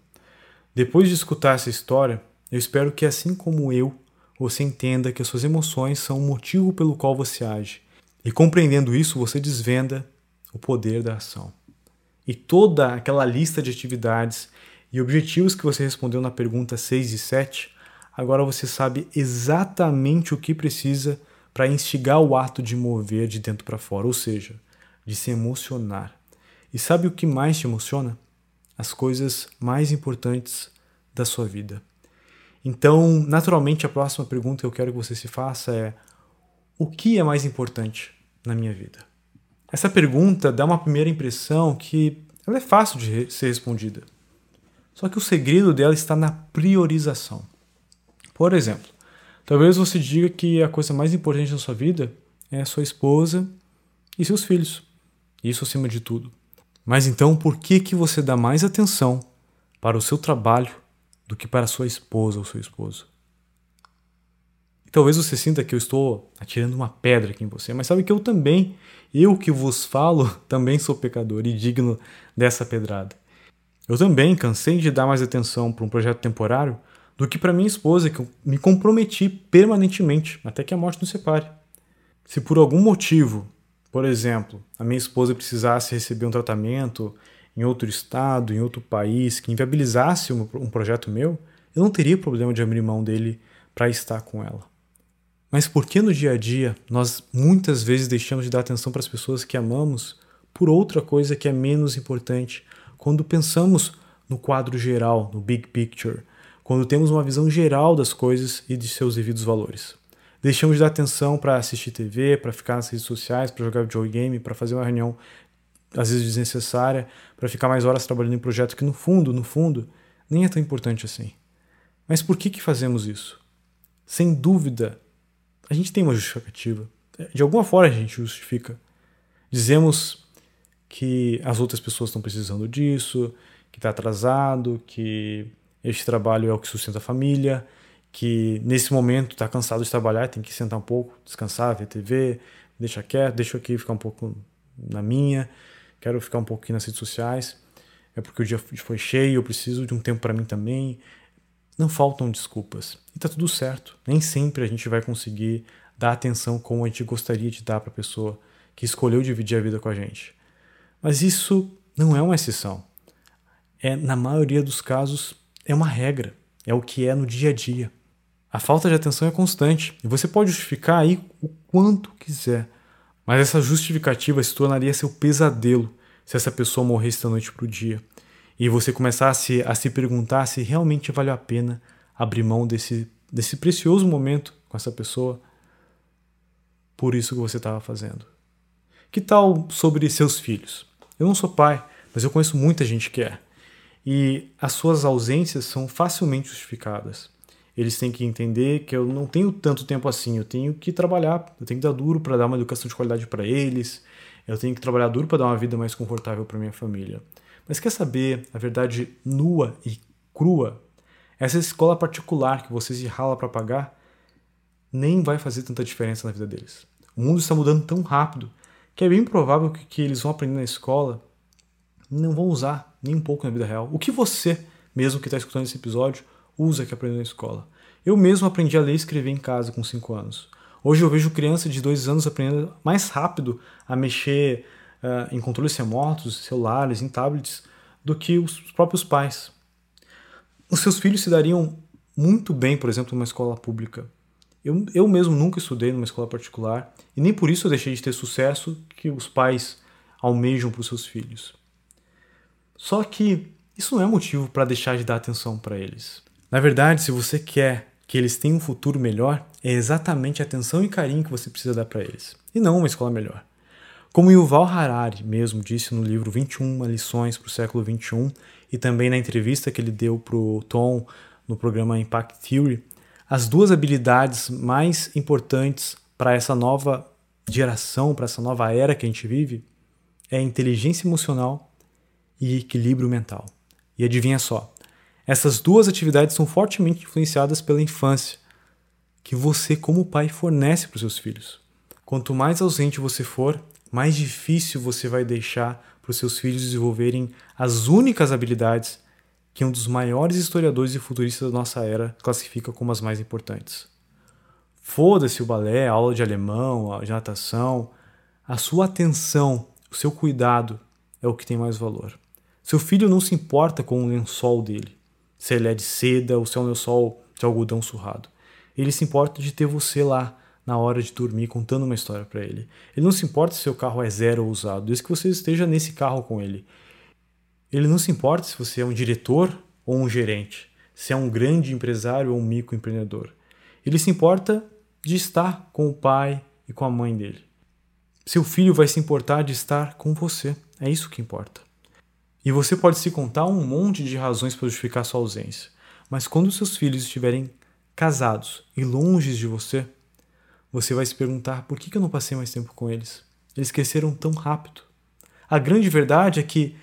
Depois de escutar essa história, eu espero que, assim como eu, você entenda que as suas emoções são o motivo pelo qual você age. E compreendendo isso, você desvenda o poder da ação e toda aquela lista de atividades e objetivos que você respondeu na pergunta 6 e 7, agora você sabe exatamente o que precisa para instigar o ato de mover de dentro para fora, ou seja, de se emocionar. E sabe o que mais te emociona? As coisas mais importantes da sua vida. Então, naturalmente, a próxima pergunta que eu quero que você se faça é: o que é mais importante na minha vida? Essa pergunta dá uma primeira impressão que ela é fácil de ser respondida. Só que o segredo dela está na priorização. Por exemplo, talvez você diga que a coisa mais importante na sua vida é sua esposa e seus filhos. Isso acima de tudo. Mas então, por que que você dá mais atenção para o seu trabalho do que para sua esposa ou seu esposo? talvez você sinta que eu estou atirando uma pedra aqui em você, mas sabe que eu também, eu que vos falo, também sou pecador e digno dessa pedrada. Eu também cansei de dar mais atenção para um projeto temporário do que para minha esposa, que eu me comprometi permanentemente até que a morte nos separe. Se por algum motivo, por exemplo, a minha esposa precisasse receber um tratamento em outro estado, em outro país, que inviabilizasse um, um projeto meu, eu não teria problema de abrir mão dele para estar com ela. Mas por que no dia a dia nós muitas vezes deixamos de dar atenção para as pessoas que amamos por outra coisa que é menos importante? Quando pensamos no quadro geral, no big picture, quando temos uma visão geral das coisas e de seus devidos valores. Deixamos de dar atenção para assistir TV, para ficar nas redes sociais, para jogar videogame, para fazer uma reunião às vezes desnecessária, para ficar mais horas trabalhando em projetos que no fundo, no fundo, nem é tão importante assim. Mas por que que fazemos isso? Sem dúvida, a gente tem uma justificativa. De alguma forma a gente justifica. Dizemos que as outras pessoas estão precisando disso, que está atrasado, que este trabalho é o que sustenta a família, que nesse momento está cansado de trabalhar, tem que sentar um pouco, descansar, ver TV, deixa quieto, deixa aqui ficar um pouco na minha, quero ficar um aqui nas redes sociais, é porque o dia foi cheio, eu preciso de um tempo para mim também, não faltam desculpas. E tá tudo certo. Nem sempre a gente vai conseguir dar atenção como a gente gostaria de dar para a pessoa que escolheu dividir a vida com a gente. Mas isso não é uma exceção. É, na maioria dos casos, é uma regra. É o que é no dia a dia. A falta de atenção é constante e você pode justificar aí o quanto quiser. Mas essa justificativa se tornaria seu pesadelo se essa pessoa morresse da noite para o dia e você começasse a se perguntar se realmente vale a pena abrir mão desse, desse precioso momento com essa pessoa por isso que você estava fazendo. Que tal sobre seus filhos? Eu não sou pai, mas eu conheço muita gente que é. E as suas ausências são facilmente justificadas. Eles têm que entender que eu não tenho tanto tempo assim, eu tenho que trabalhar, eu tenho que dar duro para dar uma educação de qualidade para eles, eu tenho que trabalhar duro para dar uma vida mais confortável para minha família. Mas quer saber a verdade nua e crua? Essa escola particular que você se rala para pagar nem vai fazer tanta diferença na vida deles. O mundo está mudando tão rápido que é bem provável que, que eles vão aprender na escola não vão usar nem um pouco na vida real. O que você, mesmo que está escutando esse episódio, usa que aprendeu na escola? Eu mesmo aprendi a ler e escrever em casa com 5 anos. Hoje eu vejo crianças de 2 anos aprendendo mais rápido a mexer uh, em controles remotos, celulares, em tablets, do que os próprios pais. Os seus filhos se dariam muito bem, por exemplo, numa escola pública. Eu, eu mesmo nunca estudei numa escola particular e nem por isso eu deixei de ter sucesso que os pais almejam para os seus filhos. Só que, isso não é motivo para deixar de dar atenção para eles. Na verdade, se você quer que eles tenham um futuro melhor, é exatamente a atenção e carinho que você precisa dar para eles, e não uma escola melhor. Como Yuval Harari mesmo disse no livro 21 lições para o século 21 e também na entrevista que ele deu para o Tom no programa Impact Theory, as duas habilidades mais importantes para essa nova geração, para essa nova era que a gente vive, é inteligência emocional e equilíbrio mental. E adivinha só, essas duas atividades são fortemente influenciadas pela infância, que você, como pai, fornece para os seus filhos. Quanto mais ausente você for, mais difícil você vai deixar para os seus filhos desenvolverem as únicas habilidades que um dos maiores historiadores e futuristas da nossa era classifica como as mais importantes. Foda-se o balé, a aula de alemão, a de natação. A sua atenção, o seu cuidado é o que tem mais valor. Seu filho não se importa com o lençol dele, se ele é de seda ou se é um lençol de algodão surrado. Ele se importa de ter você lá na hora de dormir contando uma história para ele. Ele não se importa se seu carro é zero ou usado, desde que você esteja nesse carro com ele. Ele não se importa se você é um diretor ou um gerente, se é um grande empresário ou um microempreendedor. Ele se importa de estar com o pai e com a mãe dele. Seu filho vai se importar de estar com você. É isso que importa. E você pode se contar um monte de razões para justificar sua ausência, mas quando seus filhos estiverem casados e longe de você, você vai se perguntar por que eu não passei mais tempo com eles? Eles cresceram tão rápido. A grande verdade é que,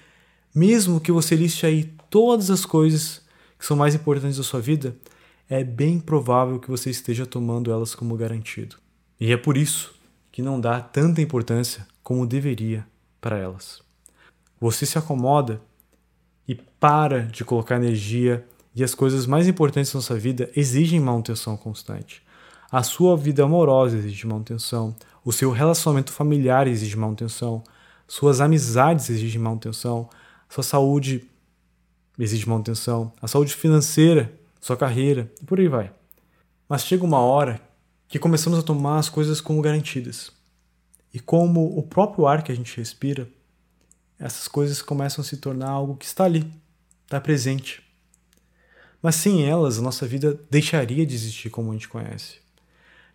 mesmo que você liste aí todas as coisas que são mais importantes da sua vida, é bem provável que você esteja tomando elas como garantido. E é por isso que não dá tanta importância como deveria para elas. Você se acomoda e para de colocar energia e as coisas mais importantes da sua vida exigem manutenção constante. A sua vida amorosa exige manutenção, o seu relacionamento familiar exige manutenção, suas amizades exigem manutenção, sua saúde exige manutenção, a saúde financeira, sua carreira e por aí vai. Mas chega uma hora que começamos a tomar as coisas como garantidas. E como o próprio ar que a gente respira, essas coisas começam a se tornar algo que está ali, está presente. Mas sem elas, a nossa vida deixaria de existir como a gente conhece.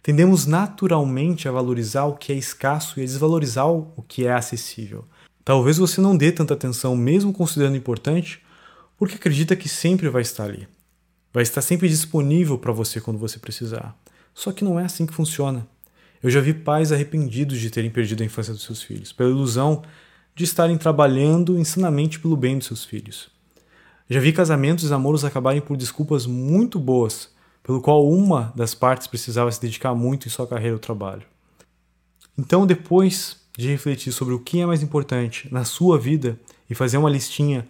Tendemos naturalmente a valorizar o que é escasso e a desvalorizar o que é acessível. Talvez você não dê tanta atenção, mesmo considerando importante, porque acredita que sempre vai estar ali. Vai estar sempre disponível para você quando você precisar. Só que não é assim que funciona. Eu já vi pais arrependidos de terem perdido a infância dos seus filhos, pela ilusão de estarem trabalhando insanamente pelo bem dos seus filhos. Já vi casamentos e namoros acabarem por desculpas muito boas pelo qual uma das partes precisava se dedicar muito em sua carreira ou trabalho. Então, depois de refletir sobre o que é mais importante na sua vida e fazer uma listinha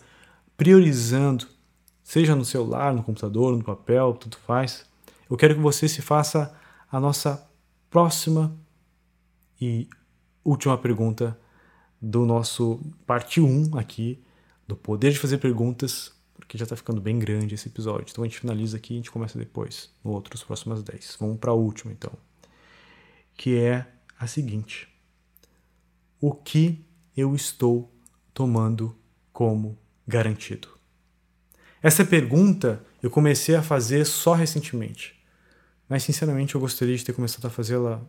priorizando, seja no celular, no computador, no papel, tudo faz, eu quero que você se faça a nossa próxima e última pergunta do nosso parte 1 aqui do poder de fazer perguntas porque já está ficando bem grande esse episódio. Então a gente finaliza aqui e a gente começa depois, no outro, as próximas 10. Vamos para a última então, que é a seguinte: O que eu estou tomando como garantido? Essa pergunta eu comecei a fazer só recentemente, mas sinceramente eu gostaria de ter começado a fazê-la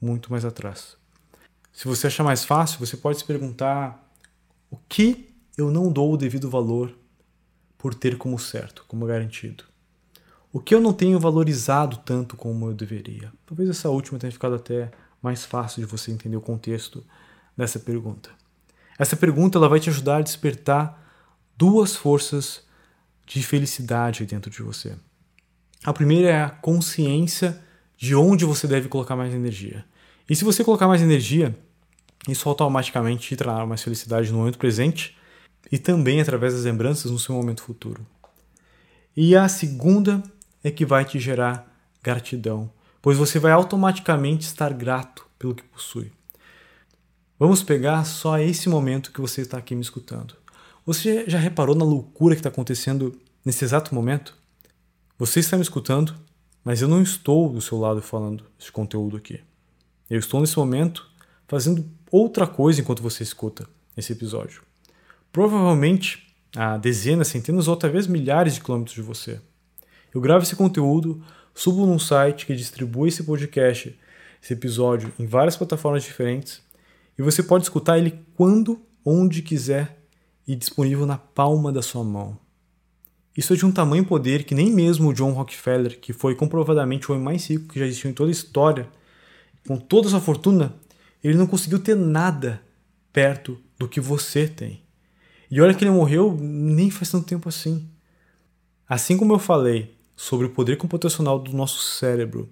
muito mais atrás. Se você achar mais fácil, você pode se perguntar o que eu não dou o devido valor por ter como certo, como garantido. O que eu não tenho valorizado tanto como eu deveria? Talvez essa última tenha ficado até mais fácil de você entender o contexto dessa pergunta. Essa pergunta ela vai te ajudar a despertar duas forças de felicidade dentro de você. A primeira é a consciência de onde você deve colocar mais energia. E se você colocar mais energia, isso automaticamente te trará mais felicidade no momento presente e também através das lembranças no seu momento futuro. E a segunda é que vai te gerar gratidão, pois você vai automaticamente estar grato pelo que possui. Vamos pegar só esse momento que você está aqui me escutando. Você já reparou na loucura que está acontecendo nesse exato momento? Você está me escutando, mas eu não estou do seu lado falando esse conteúdo aqui. Eu estou nesse momento fazendo outra coisa enquanto você escuta esse episódio. Provavelmente a dezenas, centenas ou talvez milhares de quilômetros de você. Eu gravo esse conteúdo, subo num site que distribui esse podcast, esse episódio, em várias plataformas diferentes, e você pode escutar ele quando, onde quiser e disponível na palma da sua mão. Isso é de um tamanho poder que nem mesmo o John Rockefeller, que foi comprovadamente o homem mais rico que já existiu em toda a história, com toda a sua fortuna, ele não conseguiu ter nada perto do que você tem. E olha que ele morreu nem faz tanto tempo assim. Assim como eu falei sobre o poder computacional do nosso cérebro,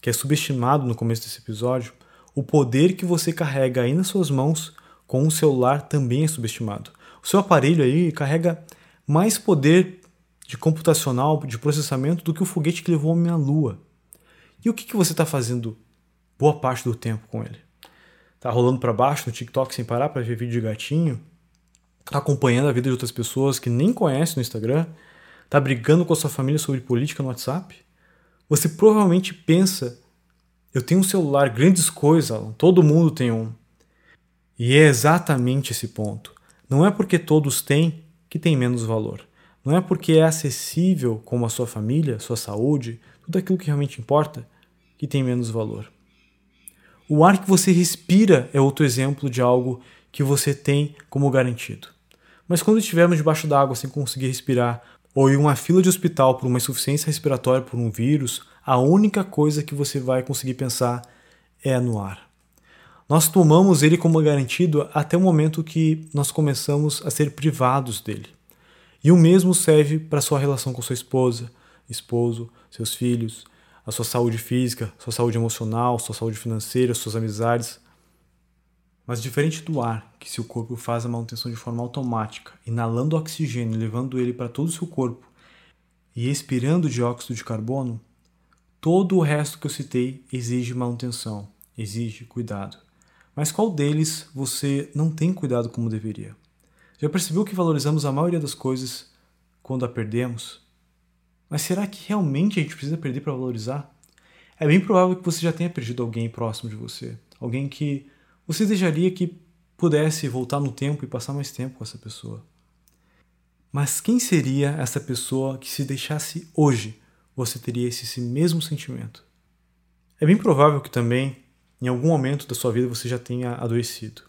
que é subestimado no começo desse episódio, o poder que você carrega aí nas suas mãos com o celular também é subestimado. O seu aparelho aí carrega mais poder de computacional, de processamento, do que o foguete que levou o homem à Lua. E o que, que você está fazendo boa parte do tempo com ele? Tá rolando para baixo no TikTok sem parar para ver vídeo de gatinho? Tá acompanhando a vida de outras pessoas que nem conhece no Instagram? Tá brigando com a sua família sobre política no WhatsApp? Você provavelmente pensa: eu tenho um celular, grandes coisas, todo mundo tem um. E é exatamente esse ponto. Não é porque todos têm que tem menos valor. Não é porque é acessível como a sua família, sua saúde, tudo aquilo que realmente importa, que tem menos valor. O ar que você respira é outro exemplo de algo que você tem como garantido. Mas quando estivermos debaixo d'água sem conseguir respirar, ou em uma fila de hospital por uma insuficiência respiratória por um vírus, a única coisa que você vai conseguir pensar é no ar. Nós tomamos ele como garantido até o momento que nós começamos a ser privados dele. E o mesmo serve para sua relação com sua esposa, esposo, seus filhos, a sua saúde física, sua saúde emocional, sua saúde financeira, suas amizades. Mas diferente do ar, que seu corpo faz a manutenção de forma automática, inalando oxigênio, levando ele para todo o seu corpo e expirando dióxido de carbono, todo o resto que eu citei exige manutenção, exige cuidado. Mas qual deles você não tem cuidado como deveria? Já percebeu que valorizamos a maioria das coisas quando a perdemos? Mas será que realmente a gente precisa perder para valorizar? É bem provável que você já tenha perdido alguém próximo de você, alguém que você desejaria que pudesse voltar no tempo e passar mais tempo com essa pessoa. Mas quem seria essa pessoa que, se deixasse hoje, você teria esse, esse mesmo sentimento? É bem provável que também em algum momento da sua vida você já tenha adoecido.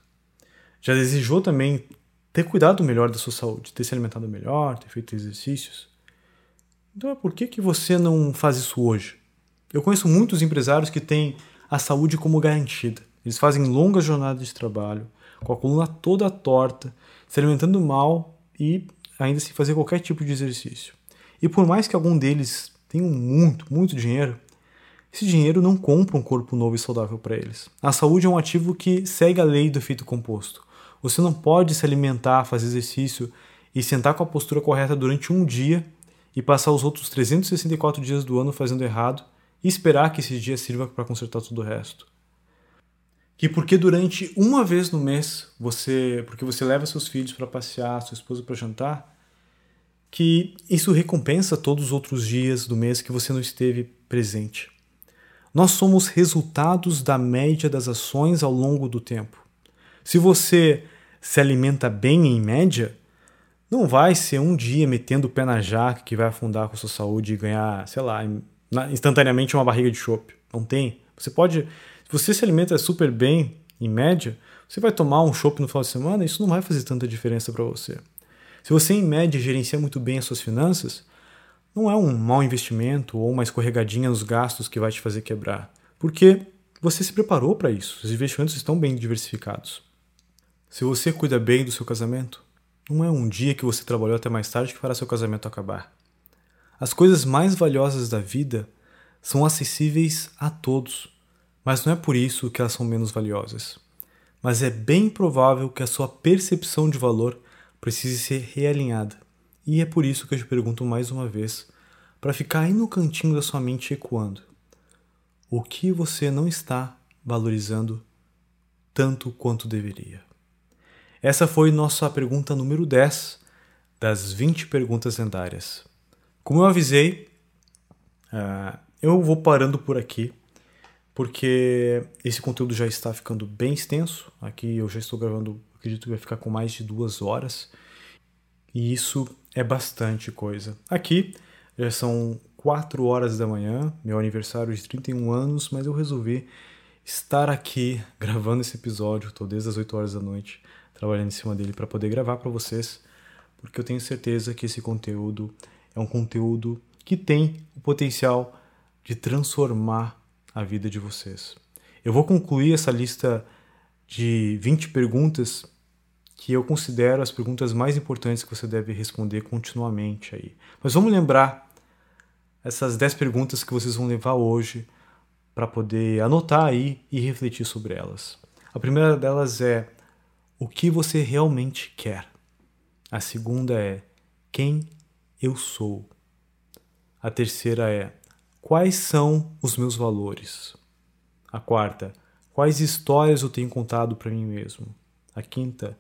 Já desejou também ter cuidado melhor da sua saúde, ter se alimentado melhor, ter feito exercícios. Então, por que, que você não faz isso hoje? Eu conheço muitos empresários que têm a saúde como garantida. Eles fazem longas jornadas de trabalho, com a coluna toda torta, se alimentando mal e ainda sem fazer qualquer tipo de exercício. E por mais que algum deles tenham muito, muito dinheiro, esse dinheiro não compra um corpo novo e saudável para eles. A saúde é um ativo que segue a lei do efeito composto. Você não pode se alimentar, fazer exercício e sentar com a postura correta durante um dia e passar os outros 364 dias do ano fazendo errado e esperar que esse dia sirva para consertar todo o resto. Que porque durante uma vez no mês você, porque você leva seus filhos para passear, sua esposa para jantar, que isso recompensa todos os outros dias do mês que você não esteve presente. Nós somos resultados da média das ações ao longo do tempo. Se você se alimenta bem em média, não vai ser um dia metendo o pé na jaca que vai afundar com a sua saúde e ganhar, sei lá, instantaneamente uma barriga de chope. Não tem. Você pode, se você se alimenta super bem em média, você vai tomar um chope no final de semana, isso não vai fazer tanta diferença para você. Se você em média gerencia muito bem as suas finanças, não é um mau investimento ou uma escorregadinha nos gastos que vai te fazer quebrar, porque você se preparou para isso, os investimentos estão bem diversificados. Se você cuida bem do seu casamento, não é um dia que você trabalhou até mais tarde que fará seu casamento acabar. As coisas mais valiosas da vida são acessíveis a todos, mas não é por isso que elas são menos valiosas. Mas é bem provável que a sua percepção de valor precise ser realinhada. E é por isso que eu te pergunto mais uma vez, para ficar aí no cantinho da sua mente ecoando: o que você não está valorizando tanto quanto deveria? Essa foi nossa pergunta número 10 das 20 perguntas lendárias. Como eu avisei, uh, eu vou parando por aqui, porque esse conteúdo já está ficando bem extenso. Aqui eu já estou gravando, acredito que vai ficar com mais de duas horas. E isso é bastante coisa. Aqui já são 4 horas da manhã, meu aniversário de 31 anos, mas eu resolvi estar aqui gravando esse episódio. Estou desde as 8 horas da noite trabalhando em cima dele para poder gravar para vocês, porque eu tenho certeza que esse conteúdo é um conteúdo que tem o potencial de transformar a vida de vocês. Eu vou concluir essa lista de 20 perguntas que eu considero as perguntas mais importantes que você deve responder continuamente aí. Mas vamos lembrar essas 10 perguntas que vocês vão levar hoje para poder anotar aí e refletir sobre elas. A primeira delas é o que você realmente quer. A segunda é quem eu sou. A terceira é quais são os meus valores. A quarta, quais histórias eu tenho contado para mim mesmo. A quinta,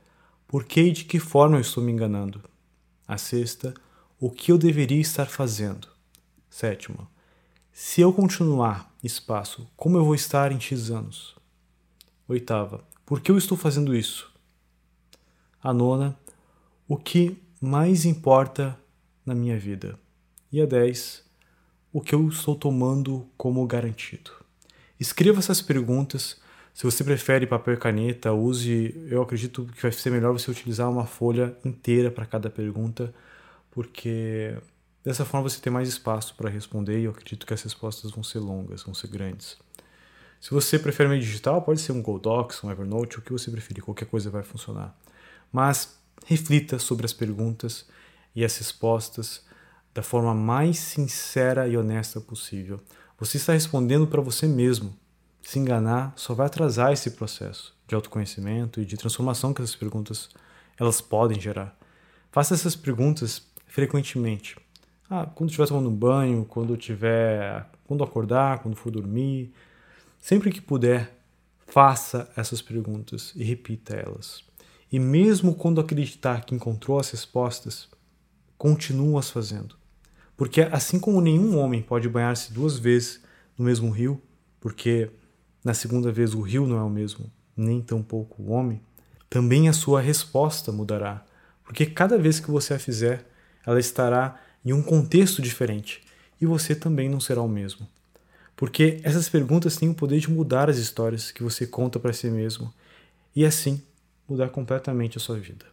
por que e de que forma eu estou me enganando. A sexta, o que eu deveria estar fazendo. Sétima, se eu continuar, espaço, como eu vou estar em X anos? Oitava, por que eu estou fazendo isso? A nona, o que mais importa na minha vida? E a dez, o que eu estou tomando como garantido? Escreva essas perguntas. Se você prefere papel e caneta, use. Eu acredito que vai ser melhor você utilizar uma folha inteira para cada pergunta, porque Dessa forma você tem mais espaço para responder e eu acredito que as respostas vão ser longas, vão ser grandes. Se você prefere meio digital, pode ser um Google Docs, um Evernote, o que você preferir, qualquer coisa vai funcionar. Mas reflita sobre as perguntas e as respostas da forma mais sincera e honesta possível. Você está respondendo para você mesmo. Se enganar só vai atrasar esse processo de autoconhecimento e de transformação que essas perguntas elas podem gerar. Faça essas perguntas frequentemente. Ah, quando estiver tomando banho, quando tiver, quando acordar, quando for dormir, sempre que puder, faça essas perguntas e repita elas. E mesmo quando acreditar que encontrou as respostas, continue as fazendo. Porque assim como nenhum homem pode banhar-se duas vezes no mesmo rio, porque na segunda vez o rio não é o mesmo, nem tampouco o homem, também a sua resposta mudará. Porque cada vez que você a fizer, ela estará em um contexto diferente, e você também não será o mesmo. Porque essas perguntas têm o poder de mudar as histórias que você conta para si mesmo e assim mudar completamente a sua vida.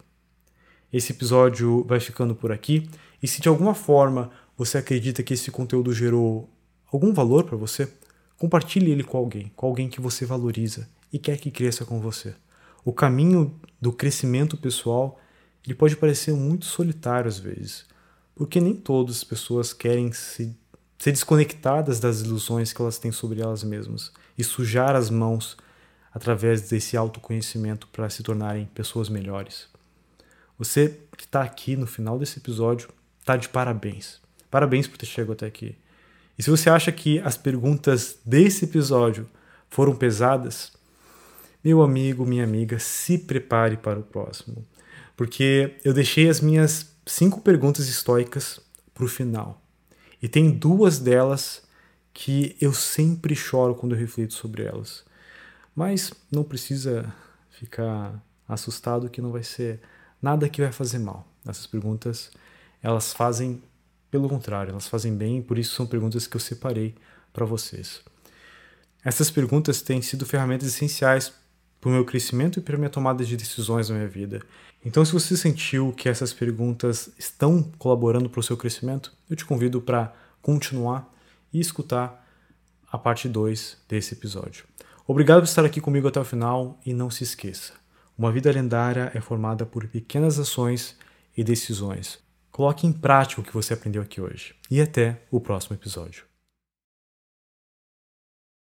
Esse episódio vai ficando por aqui e se de alguma forma você acredita que esse conteúdo gerou algum valor para você, compartilhe ele com alguém, com alguém que você valoriza e quer que cresça com você. O caminho do crescimento pessoal ele pode parecer muito solitário às vezes, porque nem todas as pessoas querem se, ser desconectadas das ilusões que elas têm sobre elas mesmas e sujar as mãos através desse autoconhecimento para se tornarem pessoas melhores. Você que está aqui no final desse episódio está de parabéns. Parabéns por ter chegado até aqui. E se você acha que as perguntas desse episódio foram pesadas, meu amigo, minha amiga, se prepare para o próximo. Porque eu deixei as minhas cinco perguntas estoicas para o final. E tem duas delas que eu sempre choro quando eu reflito sobre elas. Mas não precisa ficar assustado que não vai ser nada que vai fazer mal. Essas perguntas, elas fazem pelo contrário, elas fazem bem, por isso são perguntas que eu separei para vocês. Essas perguntas têm sido ferramentas essenciais para o meu crescimento e para a minha tomada de decisões na minha vida. Então, se você sentiu que essas perguntas estão colaborando para o seu crescimento, eu te convido para continuar e escutar a parte 2 desse episódio. Obrigado por estar aqui comigo até o final e não se esqueça: uma vida lendária é formada por pequenas ações e decisões. Coloque em prática o que você aprendeu aqui hoje. E até o próximo episódio.